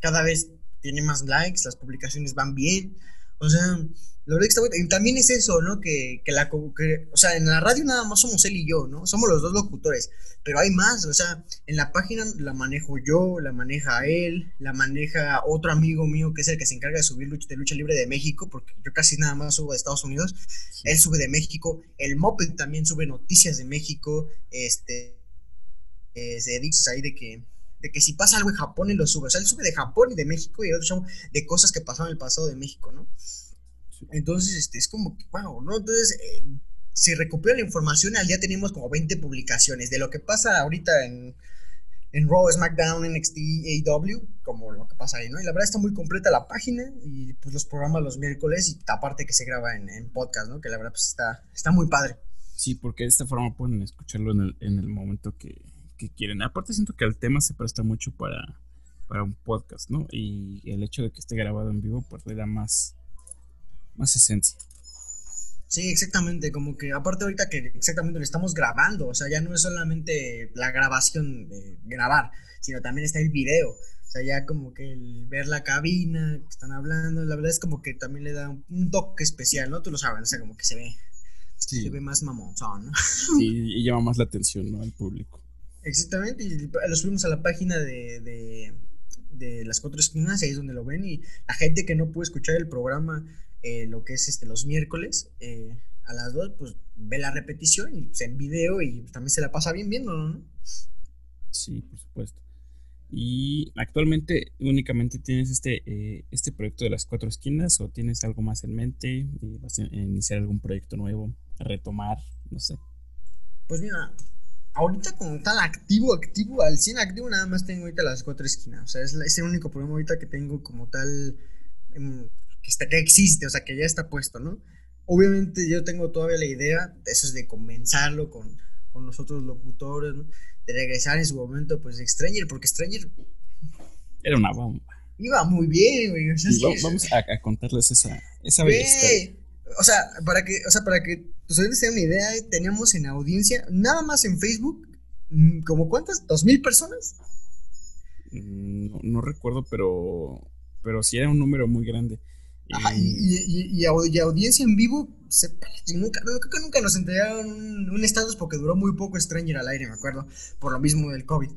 cada vez tiene más likes, las publicaciones van bien. O sea, la verdad que está bueno. Y también es eso, ¿no? Que, que la. Que, o sea, en la radio nada más somos él y yo, ¿no? Somos los dos locutores. Pero hay más, o sea, en la página la manejo yo, la maneja él, la maneja otro amigo mío que es el que se encarga de subir lucha, de lucha libre de México, porque yo casi nada más subo de Estados Unidos. Sí. Él sube de México. El Moped también sube noticias de México. Este. Eh, se dice ahí de que de que si pasa algo en Japón, él lo sube. O sea, él sube de Japón y de México y otro show de cosas que pasaron en el pasado de México, ¿no? Entonces, este, es como que, wow, ¿no? Entonces, eh, si recupero la información, al día tenemos como 20 publicaciones de lo que pasa ahorita en, en Raw, SmackDown, NXT, AEW, como lo que pasa ahí, ¿no? Y la verdad está muy completa la página y pues los programas los miércoles y aparte que se graba en, en podcast, ¿no? Que la verdad pues está, está muy padre. Sí, porque de esta forma pueden escucharlo en el, en el momento que, que quieren. Aparte siento que el tema se presta mucho para, para un podcast, ¿no? Y el hecho de que esté grabado en vivo, pues le da más, más esencia. Sí, exactamente, como que aparte ahorita que exactamente lo estamos grabando, o sea, ya no es solamente la grabación de grabar, sino también está el video, o sea, ya como que el ver la cabina, que están hablando, la verdad es como que también le da un, toque especial, ¿no? Tú lo sabes, o sea, como que se ve, se ve más mamonzón, ¿no? Sí, y llama más la atención, ¿no? Al público. Exactamente, y lo subimos a la página de, de, de las cuatro esquinas, ahí es donde lo ven, y la gente que no puede escuchar el programa eh, lo que es este, los miércoles eh, a las 2, pues ve la repetición y pues, en video y también se la pasa bien viéndolo, ¿no? Sí, por supuesto. Y actualmente únicamente tienes este, eh, este proyecto de las cuatro esquinas o tienes algo más en mente, vas a iniciar algún proyecto nuevo, retomar, no sé. Pues mira, ahorita como tal activo, activo, al 100 activo nada más tengo ahorita las cuatro esquinas, o sea, es, el único problema ahorita que tengo como tal em, que, existe, o sea, que ya está puesto, ¿no? Obviamente yo tengo todavía la idea, eso es de comenzarlo con, con los otros locutores, ¿no? De regresar en su momento, pues, de Stranger, porque Stranger... Era una bomba. Iba muy bien, güey. vamos a, contarles esa, esa bella historia. O sea, para que, o sea, para que tus oyentes tengan una idea, teníamos en audiencia, nada más en Facebook, mm, como cuántas, dos mil personas. No, no, recuerdo, pero, pero sí era un número muy grande y, audiencia en vivo, nunca, creo que nunca nos entregaron un, estatus porque duró muy poco Stranger al aire, me acuerdo, por lo mismo del COVID.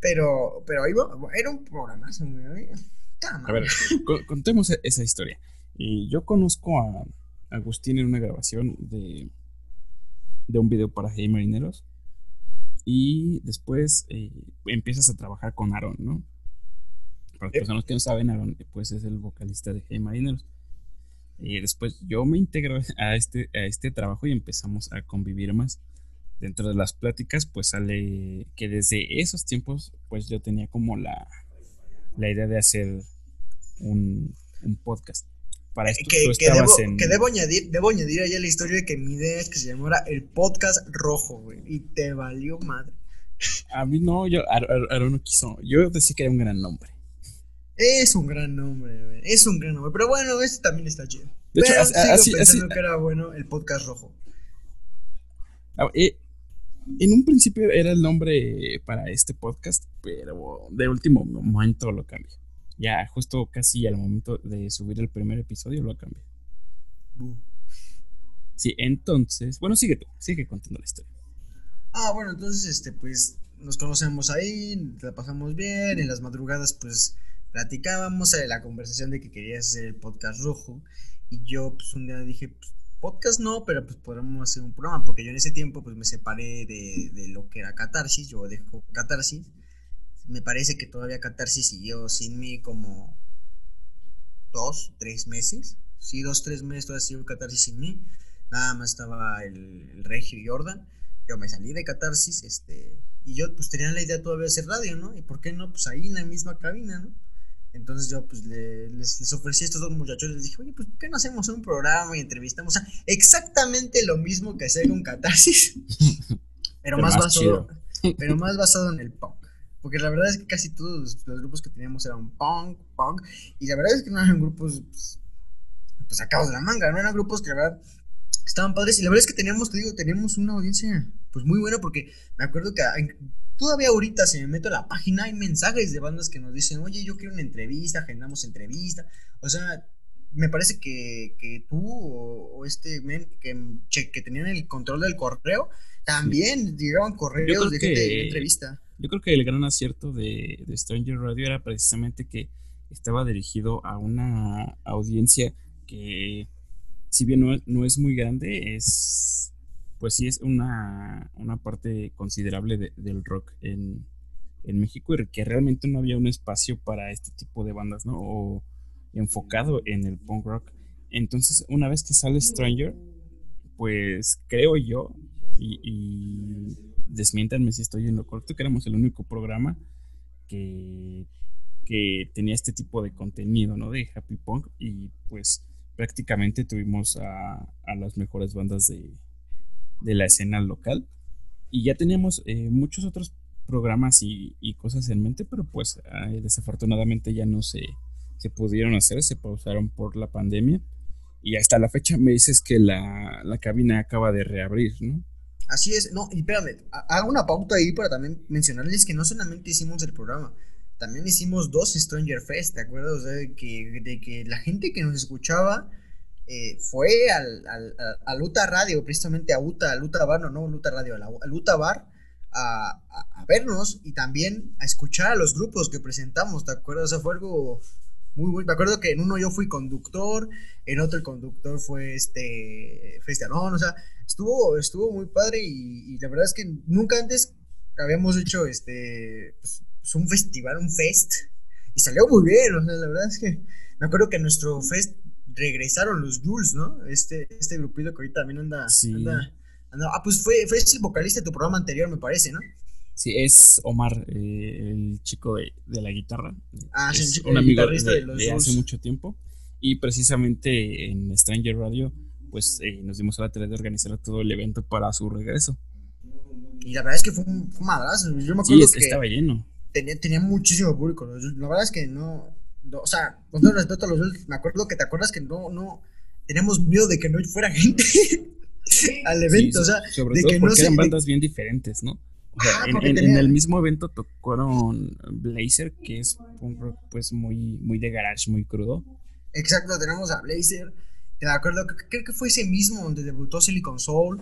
Pero, pero ahí era un programazo. A ver, contemos e-, esa historia. Y yo conozco a Agustín en una grabación de, de un video para Hey Marineros. Y después eh, empiezas a trabajar con Aaron, ¿no? Para las personas que no saben, Aaron pues es el vocalista de Hey Marineros. Y después yo me integro a este, a este trabajo y empezamos a convivir más. Dentro de las pláticas, pues sale que desde esos tiempos, pues yo tenía como la, la idea de hacer un, un podcast. Para esto que, tú estabas debo, en... que debo añadir, debo añadir allá la historia de que mi idea es que se llamara el podcast rojo, güey. Y te valió madre. A mí no, yo, Aaron no quiso. Yo decía que era un gran nombre. Es un gran nombre, es un gran nombre. Pero bueno, este también está chido. De hecho, así, pensando que era bueno el podcast rojo. Ah, eh, en un principio era el nombre para este podcast, pero de último momento lo cambié. Ya justo casi al momento de subir el primer episodio lo cambié. Sí, entonces, bueno, sigue tú, sigue contando la historia. Ah, bueno, entonces, este, pues, nos conocemos ahí, la pasamos bien, en las madrugadas, pues, platicábamos de la conversación de que querías hacer el podcast rojo y yo pues un día dije, pues, podcast no, pero pues podemos hacer un programa, porque yo en ese tiempo pues me separé de, de lo que era Catarsis, yo dejo Catarsis, me parece que todavía Catarsis siguió sin mí como dos, tres meses, sí, dos, tres meses todavía siguió Catarsis sin mí, nada más estaba el, el Regio y Jordan, yo me salí de Catarsis, este, y yo pues tenía la idea todavía de hacer radio, ¿no? Y por qué no, pues ahí en la misma cabina, ¿no? Entonces yo pues les, les, ofrecí a estos dos muchachos, les dije, oye, pues ¿por qué no hacemos un programa y entrevistamos? O sea, exactamente lo mismo que hacer con Catarsis, pero, más, basado, pero más basado en el punk. Porque la verdad es que casi todos los, grupos que teníamos eran punk, punk, y la verdad es que no eran grupos pues, pues sacados de la manga, no eran grupos que la verdad estaban padres, y la verdad es que teníamos, te digo, teníamos una audiencia pues muy buena porque me acuerdo que Todavía ahorita si me meto a la página hay mensajes de bandas que nos dicen, oye, yo quiero una entrevista, agendamos entrevista. O sea, me parece que, que tú o, este men que, que tenían el control del correo, también llegaban correos de gente de entrevista. Yo creo que el gran acierto de, de Stranger Radio era precisamente que estaba dirigido a una audiencia que, si bien no, no es muy grande, es pues sí es una, parte considerable del rock en, México y que realmente no había un espacio para este tipo de bandas, ¿no? O enfocado en el punk rock. Entonces, una vez que sale Stranger, pues creo yo, y desmiéntanme si estoy en lo correcto, que éramos el único programa que, que tenía este tipo de contenido, ¿no? De happy punk y pues prácticamente tuvimos a, a las mejores bandas de, de la escena local. Y ya teníamos eh, muchos otros programas y, cosas en mente, pero pues desafortunadamente ya no se, se pudieron hacer, se pausaron por la pandemia. Y hasta la fecha me dices que la, la cabina acaba de reabrir, ¿no? Así es, no, y espérame, hago una pauta ahí para también mencionarles que no solamente hicimos el programa, también hicimos dos Stranger Fest, ¿te acuerdas? de, que, de que la gente que nos escuchaba eh, fue al, al, a Luta Radio, precisamente a Uta, a Luta Bar, no, no Luta Radio, a, Luta Bar, a, a, vernos y también a escuchar a los grupos que presentamos, ¿te acuerdas? O sea, fue algo muy bueno. Me acuerdo que en uno yo fui conductor, en otro el conductor fue este Festialón, o sea, estuvo, estuvo muy padre y, la verdad es que nunca antes habíamos hecho este pues, pues, un festival, un fest, y salió muy bien, o sea, la verdad es que me acuerdo que en nuestro fest regresaron los Jules, ¿no? Este, este grupito que ahorita también anda, anda, ah, pues fue, fue el vocalista de tu programa anterior, me parece, ¿no? Sí, es Omar, eh, el chico de, la guitarra. Ah, sí, el chico un amigo de, hace mucho tiempo. Y precisamente en Stranger Radio, pues eh, nos dimos a la tarea de organizar todo el evento para su regreso. Y la verdad es que fue un, madrazo. Yo me acuerdo sí, que estaba lleno. Tenía, tenía muchísimo público. La verdad es que no, o sea, con todo respeto a los me acuerdo que te acuerdas que no, no, teníamos miedo de que no fuera gente al evento, o sea, sobre de todo que porque no eran bandas bien diferentes, ¿no? en, el mismo evento tocaron Blazer, que es un rock pues muy, muy de garage, muy crudo. Exacto, tenemos a Blazer. Te acuerdo, creo que fue ese mismo donde debutó Silicon Soul.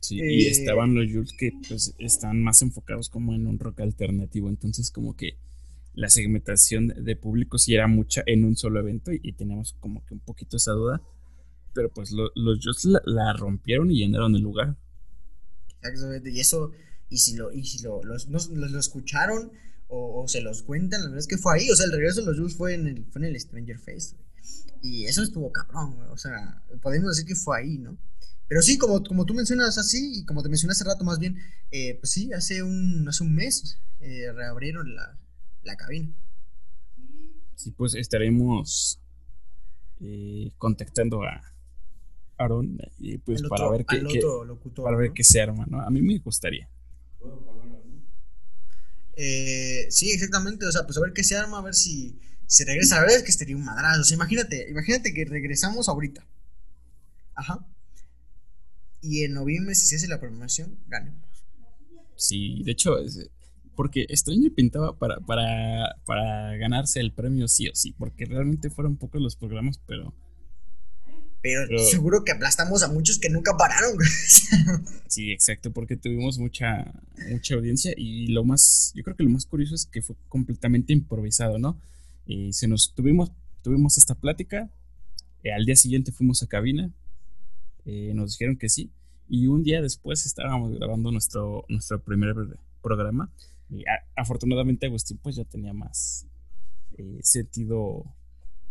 Sí, y eh, estaban los Jules que pues están más enfocados como en un rock alternativo. Entonces como que la segmentación de público sí era mucha en un solo evento y, teníamos como que un poquito esa duda. Pero pues los Jules la, la rompieron y llenaron el lugar. Exactamente, y eso y si lo, y si lo, los, lo escucharon o, se los cuentan, la verdad es que fue ahí, o sea, el regreso de los Jules fue en el, fue en el Stranger Face, y eso estuvo cabrón, o sea, podemos decir que fue ahí, ¿no? Pero sí, como, como tú mencionas así, y como te mencioné hace rato más bien, eh, pues sí, hace un, hace un mes eh, reabrieron la, la cabina. Sí, pues estaremos eh, contactando a Aaron y pues para ver qué, para ver qué se arma, ¿no? A mí me gustaría. Eh, sí, exactamente. O sea, pues a ver qué se arma, a ver si se regresa. La verdad es que estaría un madrazo. O sea, imagínate, imagínate que regresamos ahorita. Ajá. Y en noviembre, si se hace la programación, ganemos. Sí, de hecho, porque Stranger pintaba para, para, para ganarse el premio sí o sí, porque realmente fueron pocos los programas, pero pero, seguro que aplastamos a muchos que nunca pararon. sí, exacto, porque tuvimos mucha, mucha audiencia y lo más, yo creo que lo más curioso es que fue completamente improvisado, ¿no? Y se nos tuvimos, tuvimos esta plática, eh, al día siguiente fuimos a cabina, eh, nos dijeron que sí, y un día después estábamos grabando nuestro, nuestro primer programa. Y afortunadamente Agustín pues ya tenía más eh, sentido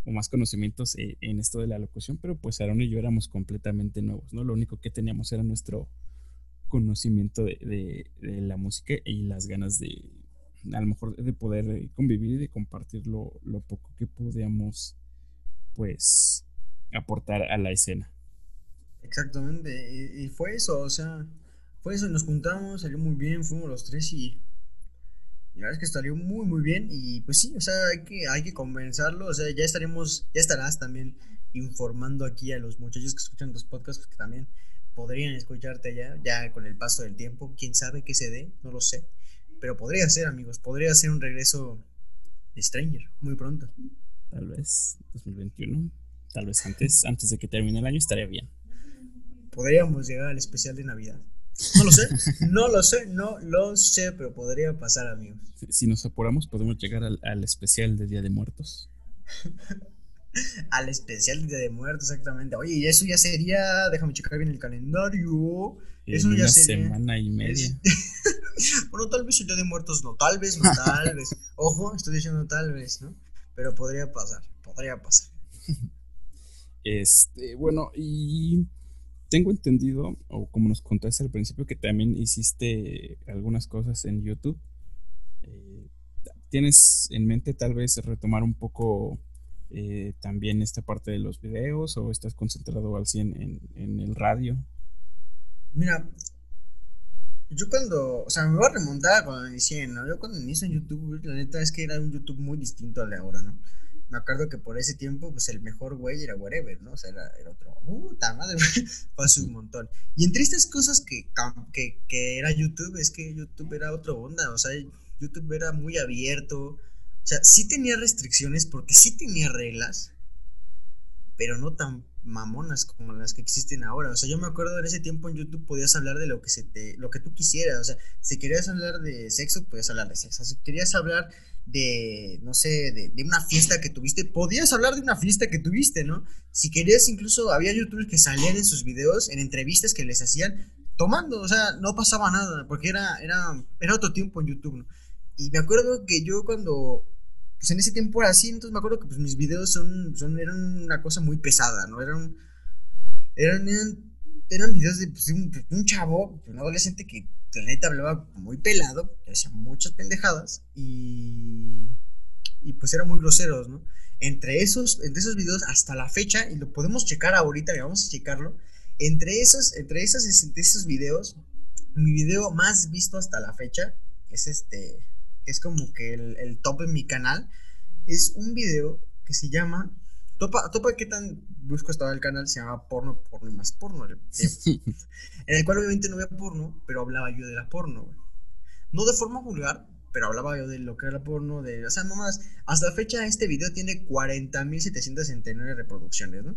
o más conocimientos eh, en esto de la locución, pero pues Aaron y yo éramos completamente nuevos, ¿no? Lo único que teníamos era nuestro conocimiento de, la música y las ganas de, a lo mejor, de poder eh, convivir y de compartir lo, poco que podíamos, pues, aportar a la escena. Exactamente, y, fue eso, o sea, fue eso, nos juntamos, salió muy bien, fuimos los tres y la verdad es que salió muy, muy bien. Y pues sí, o sea, hay que, hay que convencerlo. O sea, ya estaremos, ya estarás también informando aquí a los muchachos que escuchan los podcasts, pues que también podrían escucharte ya, ya con el paso del tiempo. Quién sabe qué se dé, no lo sé. Pero podría ser, amigos, podría ser un regreso de Stranger muy pronto. Tal vez 2021, tal vez antes, antes de que termine el año estaría bien. Podríamos llegar al especial de Navidad. No lo sé, no lo sé, no lo sé, pero podría pasar, amigos. Si nos apuramos, podemos llegar al, especial de Día de Muertos. al especial de Día de Muertos, exactamente. Oye, y eso ya sería, déjame checar bien el calendario. eso ya una semana y media. bueno, tal vez el Día de Muertos no, tal vez no, tal vez. Ojo, estoy diciendo tal vez, ¿no? Pero podría pasar, podría pasar. Este, bueno, y tengo entendido, o como nos contaste al principio, que también hiciste algunas cosas en YouTube. Eh, ¿Tienes en mente tal vez retomar un poco eh, también esta parte de los videos o estás concentrado al 100 en, el radio? Mira, yo cuando, o sea, me voy a remontar cuando inicié, ¿no? Yo cuando inicié en YouTube, la neta es que era un YouTube muy distinto al de ahora, ¿no? Me acuerdo que por ese tiempo, pues el mejor güey era Whatever, ¿no? O sea, era, era otro, puta madre, pasó un montón. Y entre estas cosas que, que, que era YouTube, es que YouTube era otra onda, o sea, YouTube era muy abierto, o sea, sí tenía restricciones porque sí tenía reglas, pero no tan mamonas como las que existen ahora. O sea, yo me acuerdo en ese tiempo en YouTube podías hablar de lo que se te, lo que tú quisieras. O sea, si querías hablar de sexo, podías hablar de sexo. Si querías hablar de, no sé, de, una fiesta que tuviste, podías hablar de una fiesta que tuviste, ¿no? Si querías, incluso había youtubers que salían en sus videos, en entrevistas que les hacían, tomando, o sea, no pasaba nada, porque era, era, era otro tiempo en YouTube, ¿no? Y me acuerdo que yo cuando pues en ese tiempo era así, entonces me acuerdo que pues mis videos son, son eran una cosa muy pesada, ¿no? Eran, eran, eran, videos de, pues, un, chavo, un adolescente que la neta hablaba muy pelado, hacía muchas pendejadas y, y pues eran muy groseros, ¿no? Entre esos, entre esos videos hasta la fecha, y lo podemos checar ahorita, vamos a checarlo, entre esos, entre esos, entre esos videos, mi video más visto hasta la fecha es este, que es como que el, top en mi canal, es un video que se llama. Topa, topa qué tan busco estaba el canal, se llama Porno, Porno y más Porno. en el cual obviamente no veía porno, pero hablaba yo de la porno, No de forma vulgar, pero hablaba yo de lo que era la porno, de. O sea, nomás. Hasta la fecha, este video tiene 40.769 reproducciones, ¿no?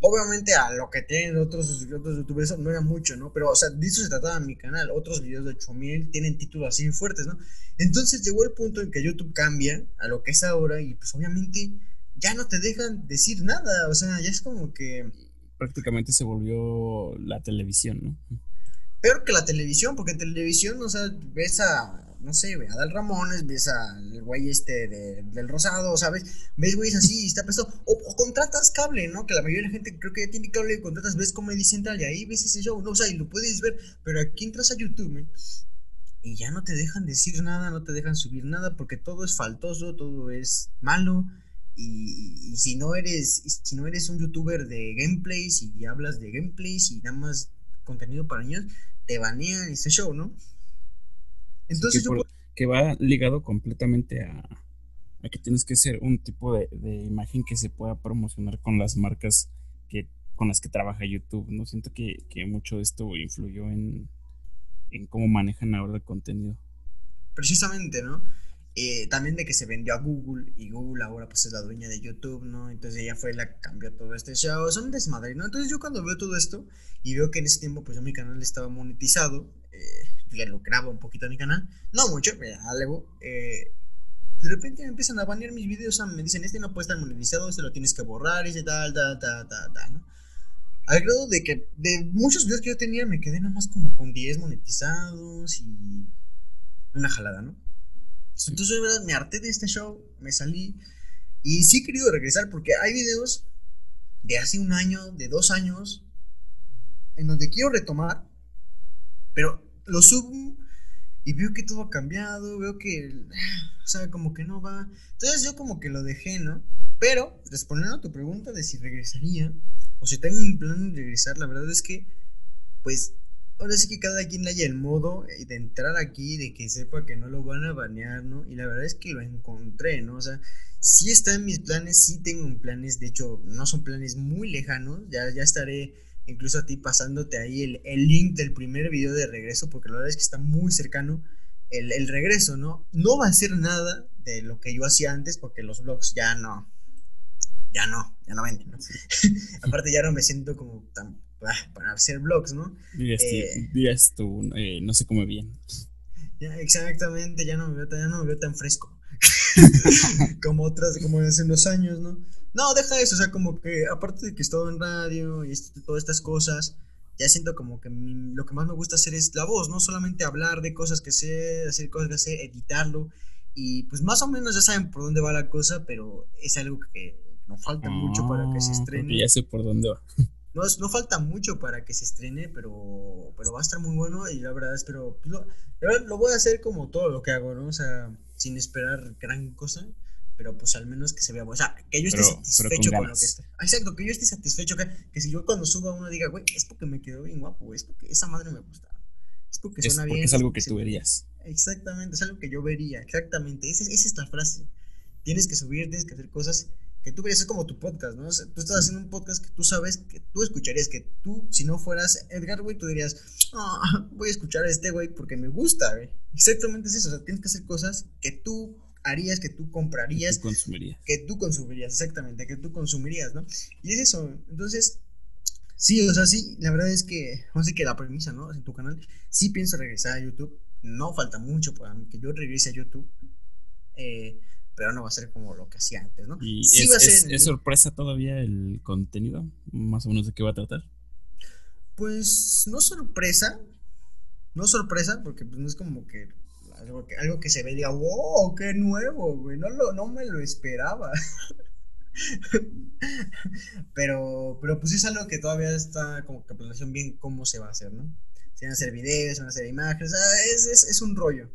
Obviamente a lo que tienen otros, otros youtubers no era mucho, ¿no? Pero, o sea, de eso se trataba mi canal. Otros videos de 8000 tienen títulos así fuertes, ¿no? Entonces llegó el punto en que YouTube cambia a lo que es ahora y pues obviamente ya no te dejan decir nada. O sea, ya es como que... Prácticamente se volvió la televisión, ¿no? Peor que la televisión, porque en televisión, o sea, ves a no sé, a Dal Ramones, ves al güey este del Rosado, ¿sabes? Ves güeyes así y está peso. O, contratas cable, ¿no? Que la mayoría de la gente creo que ya tiene cable y contratas, ves Comedy Central y ahí ves ese show, ¿no? O sea, y lo puedes ver, pero aquí entras a YouTube, ¿eh? Y ya no te dejan decir nada, no te dejan subir nada, porque todo es faltoso, todo es malo. Y, si no eres si no eres un youtuber de gameplays y hablas de gameplays y nada más contenido para niños, te banean ese show, ¿no? Entonces que, va ligado completamente a, que tienes que ser un tipo de, imagen que se pueda promocionar con las marcas que con las que trabaja YouTube, ¿no? Siento que, mucho de esto influyó en, cómo manejan ahora el contenido. Precisamente, ¿no? Eh, también de que se vendió a Google y Google ahora pues es la dueña de YouTube, ¿no? Entonces ella fue la que cambió todo este show, son desmadre, ¿no? Entonces yo cuando veo todo esto y veo que en ese tiempo pues mi canal estaba monetizado, eh, ya lo grabo un poquito en mi canal, no mucho, algo, eh, de repente me empiezan a banear mis videos, me dicen, este no puede estar monetizado, este lo tienes que borrar, y tal, tal, tal, tal, tal, ¿no? Al grado de que de muchos videos que yo tenía me quedé nada más como con 10 monetizados y una jalada, ¿no? Entonces, de verdad, me harté de este show, me salí y sí he querido regresar porque hay videos de hace un año, de dos años, en donde quiero retomar, pero lo subo y veo que todo ha cambiado, veo que, o sea, como que no va. Entonces yo como que lo dejé, ¿no? Pero, respondiendo a tu pregunta de si regresaría, o si tengo un plan de regresar, la verdad es que, pues, ahora sí que cada quien haya el modo de entrar aquí, de que sepa que no lo van a banear, ¿no? Y la verdad es que lo encontré, ¿no? O sea, sí está en mis planes, sí tengo planes, de hecho, no son planes muy lejanos, ya, ya estaré incluso a ti pasándote ahí el, el, link del primer video de regreso, porque la verdad es que está muy cercano el, el, regreso, ¿no? No va a ser nada de lo que yo hacía antes, porque los vlogs ya no, ya no, ya no venden, ¿no? Aparte ya no me siento como tan para hacer vlogs, ¿no? Días, tú, eh, eh, no sé cómo bien. Ya, exactamente, ya no me veo, ya no me veo tan fresco. como otras, como hace unos años, ¿no? No, deja eso, o sea, como que aparte de que estoy en radio y todas estas cosas, ya siento como que lo que más me gusta hacer es la voz, no solamente hablar de cosas que sé, hacer cosas que sé, editarlo. Y pues más o menos ya saben por dónde va la cosa, pero es algo que no falta mucho para que se ah, estrene. Ya sé por dónde va. No, no falta mucho para que se estrene, pero, pero va a estar muy bueno y la verdad espero, pues lo, lo voy a hacer como todo lo que hago, ¿no? O sea, sin esperar gran cosa pero pues al menos que se vea, o sea, que yo esté satisfecho con, lo que está. Exacto, que yo esté satisfecho, que, que, si yo cuando suba uno diga, güey, es porque me quedó bien guapo, es porque esa madre me gusta. Es porque Es suena porque bien. es algo que tú verías. Exactamente, es algo que yo vería, exactamente. Esa, es- esa es la frase. Tienes que subir, tienes que hacer cosas que tú verías, es como tu podcast, ¿no? O sea, tú estás haciendo un podcast que tú sabes que tú escucharías, que tú, si no fueras Edgar, güey, tú dirías, "Ah, voy a escuchar a este güey porque me gusta, güey. Exactamente es eso, o sea, tienes que hacer cosas que tú harías, que tú comprarías, Tú consumirías. que tú consumirías, exactamente, que tú consumirías, ¿no? Y es eso, entonces, sí, o sea, sí, la verdad es que, no sé que la premisa, ¿no? En tu canal, sí pienso regresar a YouTube, no falta mucho para mí que yo regrese a YouTube, eh, pero no va a ser como lo que hacía antes, ¿no? ¿Y sí es, va a ser es- en el- es sorpresa todavía el contenido? Más o menos de qué va a tratar. Pues no sorpresa, no sorpresa, porque pues no es como que algo que, algo que se ve y diga, wow, qué nuevo, güey, no, lo, no me lo esperaba. pero, pero pues es algo que todavía está como que planeación bien cómo se va a hacer, ¿no? Se van a hacer videos, se van a hacer imágenes, ah, es, es, es un rollo.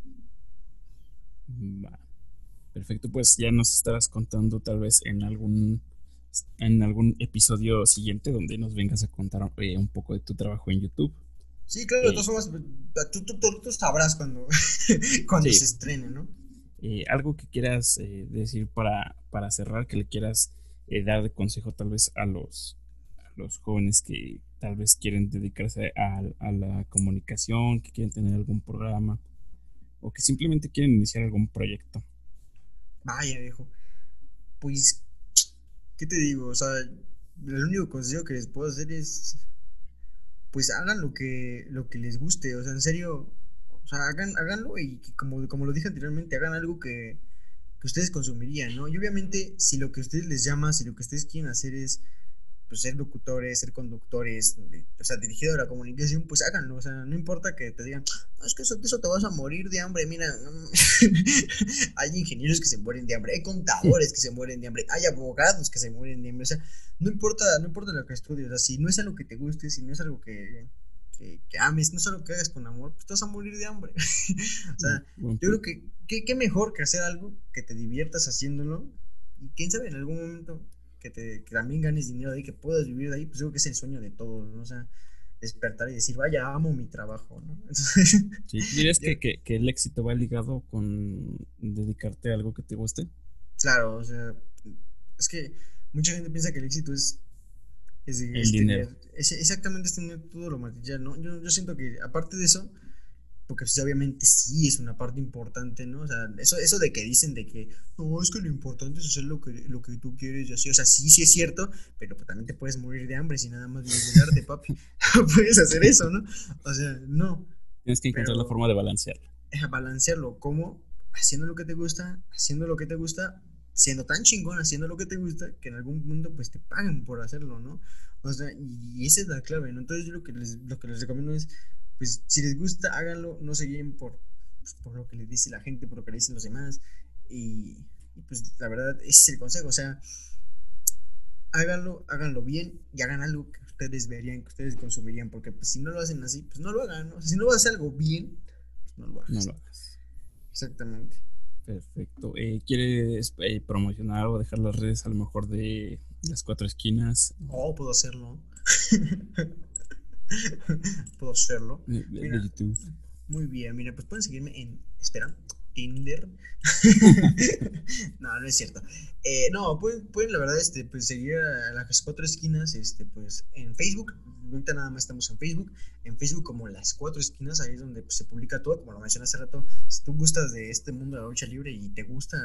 Va. Perfecto, pues ya nos estarás contando tal vez en algún en algún episodio siguiente donde nos vengas a contar eh, un poco de tu trabajo en YouTube. Sí, claro, de Eh. todas formas, tú, tú, tú, tú sabrás cuando, cuando Sí. se estrene, ¿no? Eh, algo que quieras eh, decir para, para cerrar, que le quieras eh, dar de consejo tal vez a los, a los jóvenes que tal vez quieren dedicarse a, a la comunicación, que quieren tener algún programa o que simplemente quieren iniciar algún proyecto. Vaya, viejo. Pues, ¿qué te digo? O sea, el único consejo que les puedo hacer es, pues hagan lo que, lo que les guste. O sea, en serio, o sea, hagan, háganlo y como, como lo dije anteriormente, hagan algo que, que ustedes consumirían, ¿no? Y obviamente, si lo que ustedes les llama, si lo que ustedes quieren hacer es pues, ser locutores, ser conductores, de- o sea, dirigido a la comunicación, pues háganlo. O sea, no importa que te digan, no, es que eso, eso te vas a morir de hambre. Mira, hay ingenieros que se mueren de hambre, hay contadores que se mueren de hambre, hay abogados que se mueren de hambre. O sea, no importa, no importa lo que estudies, o sea, si no es algo que te guste, si no es algo que, que, que ames, no es algo que hagas con amor, pues te vas a morir de hambre. o sea, Buen yo creo que qué mejor que hacer algo que te diviertas haciéndolo y quién sabe en algún momento que, te, que también ganes dinero de ahí, que puedas vivir de ahí, pues creo que es el sueño de todos, ¿no? O sea, despertar y decir, vaya, amo mi trabajo, ¿no? Entonces, Sí, ¿tú ¿Dirías que, que- que el éxito va ligado con dedicarte a algo que te guste? claro, o sea, es que mucha gente piensa que el éxito es... es, El es dinero. tener- es- exactamente, es tener todo lo material, ¿no? Yo, yo siento que aparte de eso, porque pues, obviamente sí es una parte importante, ¿no? O sea, eso, eso de que dicen de que no, es que lo importante es hacer lo que, lo que tú quieres y así, o sea, sí, sí es cierto, pero pues, también te puedes morir de hambre si nada más vives del arte, papi. No puedes hacer eso, ¿no? O sea, no. Tienes que encontrar la forma de balancearlo. Es balancearlo, como haciendo lo que te gusta, haciendo lo que te gusta, siendo tan chingón, haciendo lo que te gusta, que en algún mundo pues te paguen por hacerlo, ¿no? O sea, y esa es la clave, ¿no? Entonces yo lo que les, lo que les recomiendo es, pues si les gusta, háganlo, no se guíen por, pues, por lo que les dice la gente, por lo que le dicen los demás, y, y, pues la verdad, ese es el consejo, o sea, háganlo, háganlo bien y hagan algo que ustedes verían, que ustedes consumirían, porque pues si no lo hacen así, pues no lo hagan, ¿no? O sea, si no vas a hacer algo bien, pues no lo hagas. No lo hagas. Exactamente. Perfecto. Eh, ¿Quieres eh, promocionar o dejar las redes a lo mejor de las cuatro esquinas Oh, puedo hacerlo. puedo hacerlo. de, de- de Mira. YouTube? Muy bien, mira, pues pueden seguirme en. Espera, Tinder. no, no es cierto. Eh, no, pueden, pueden, la verdad, este, pues seguir a las cuatro esquinas, este, pues en Facebook. Ahorita nada más estamos en Facebook. En Facebook, como las cuatro esquinas, ahí es donde pues, se publica todo, como lo mencioné hace rato. Si tú gustas de este mundo de la lucha libre y te gusta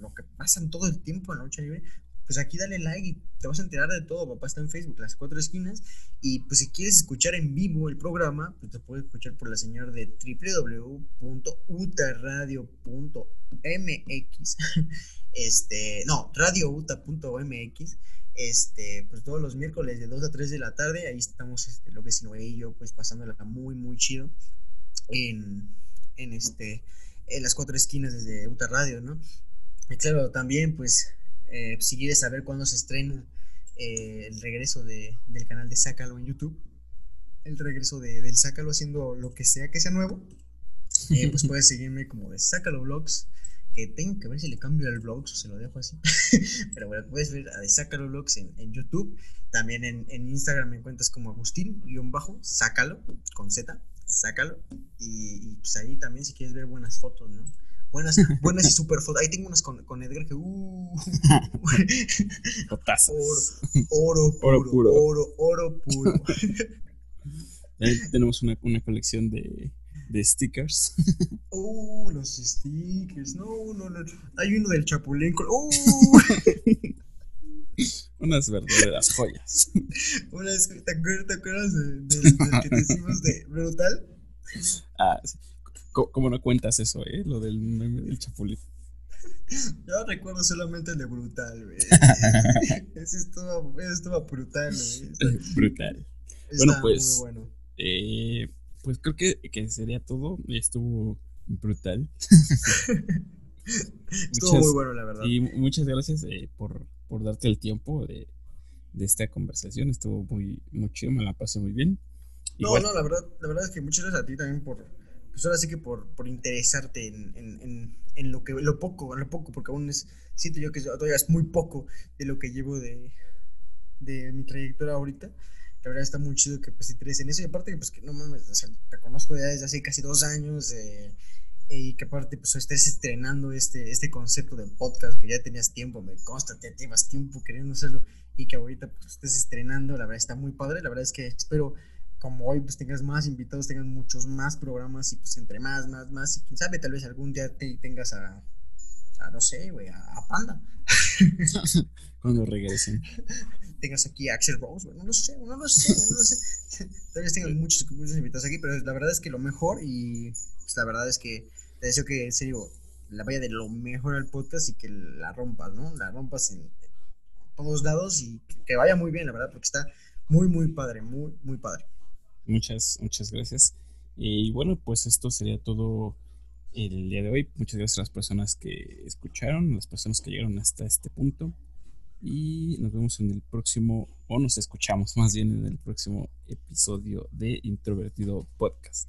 lo que pasa en todo el tiempo en la lucha libre, pues aquí dale like y te vas a enterar de todo. Papá está en Facebook, las cuatro esquinas. Y pues si quieres escuchar en vivo el programa, pues te puedes escuchar por la señal de www.utaradio.mx. Este, no, radiouta.mx. Este, pues todos los miércoles de 2 a 3 de la tarde, ahí estamos, este, lo que es Noé y yo, pues pasándola muy, muy chido en, en este, en las cuatro esquinas desde Uta Radio, ¿no? Y claro, también, pues, eh, si quieres saber cuándo se estrena eh, el regreso de, del canal de Sácalo en YouTube, el regreso de, del Sácalo haciendo lo que sea que sea nuevo, eh, pues puedes seguirme como de Sácalo Vlogs, que tengo que ver si le cambio el Vlogs o se lo dejo así. Pero bueno, puedes ver a de Sácalo Vlogs en, en YouTube. También en, en Instagram me encuentras como Agustín-Sácalo con Z. sácalo. Y, pues ahí también si quieres ver buenas fotos, ¿no? Buenas, buenas y super fotos. Ahí tengo unas con, con Edgar que, uh, oro, oro, puro, oro, oro puro. Ahí tenemos una, una colección de, de stickers. Uh, los stickers. No, no, no. Hay uno del Chapulín. Uh. Unas verdaderas joyas. Una vez, ¿te acuerdas, de, del que decimos de Brutal? Ah, sí. ¿Cómo no cuentas eso, eh? Lo del meme del Chapulín. Yo recuerdo solamente el de Brutal, güey. Ese estuvo, estuvo brutal, güey. Brutal. bueno, pues. Muy bueno. Eh, pues creo que, que sería todo. Estuvo brutal. Estuvo muy bueno, la verdad. Y muchas gracias eh, por, por, darte el tiempo de, de, esta conversación. Estuvo muy, muy chido, me la pasé muy bien. No, no, la verdad, la verdad es que muchas gracias a ti también por, pues ahora sí que por, por interesarte en, en, en, lo que, lo poco, lo poco, porque aún es, siento yo que todavía es muy poco de lo que llevo de, de mi trayectoria ahorita. La verdad está muy chido que pues te interesen en eso. Y aparte pues que no mames, te conozco ya desde hace casi dos años eh, y que aparte pues estés estrenando este, este concepto del podcast que ya tenías tiempo, me consta, te llevas tiempo queriendo hacerlo y que ahorita pues estés estrenando, la verdad está muy padre, la verdad es que espero como hoy pues tengas más invitados, tengas muchos más programas y pues entre más, más, más y quién sabe, tal vez algún día te tengas a, a no sé, güey, a, a Panda. Cuando regresen. tengas aquí a Axel Rose, no lo sé, no lo sé, no lo sé. Tal vez tengas muchos, muchos invitados aquí, pero la verdad es que lo mejor y pues, la verdad es que te deseo que en serio la vaya de lo mejor al podcast y que la rompas, ¿no? La rompas en, todos lados y que, vaya muy bien, la verdad, porque está muy, muy padre, muy, muy padre. Muchas, muchas gracias. Y bueno, pues esto sería todo el día de hoy. Muchas gracias a las personas que escucharon, a las personas que llegaron hasta este punto. Y nos vemos en el próximo, o nos escuchamos más bien en el próximo episodio de Introvertido Podcast.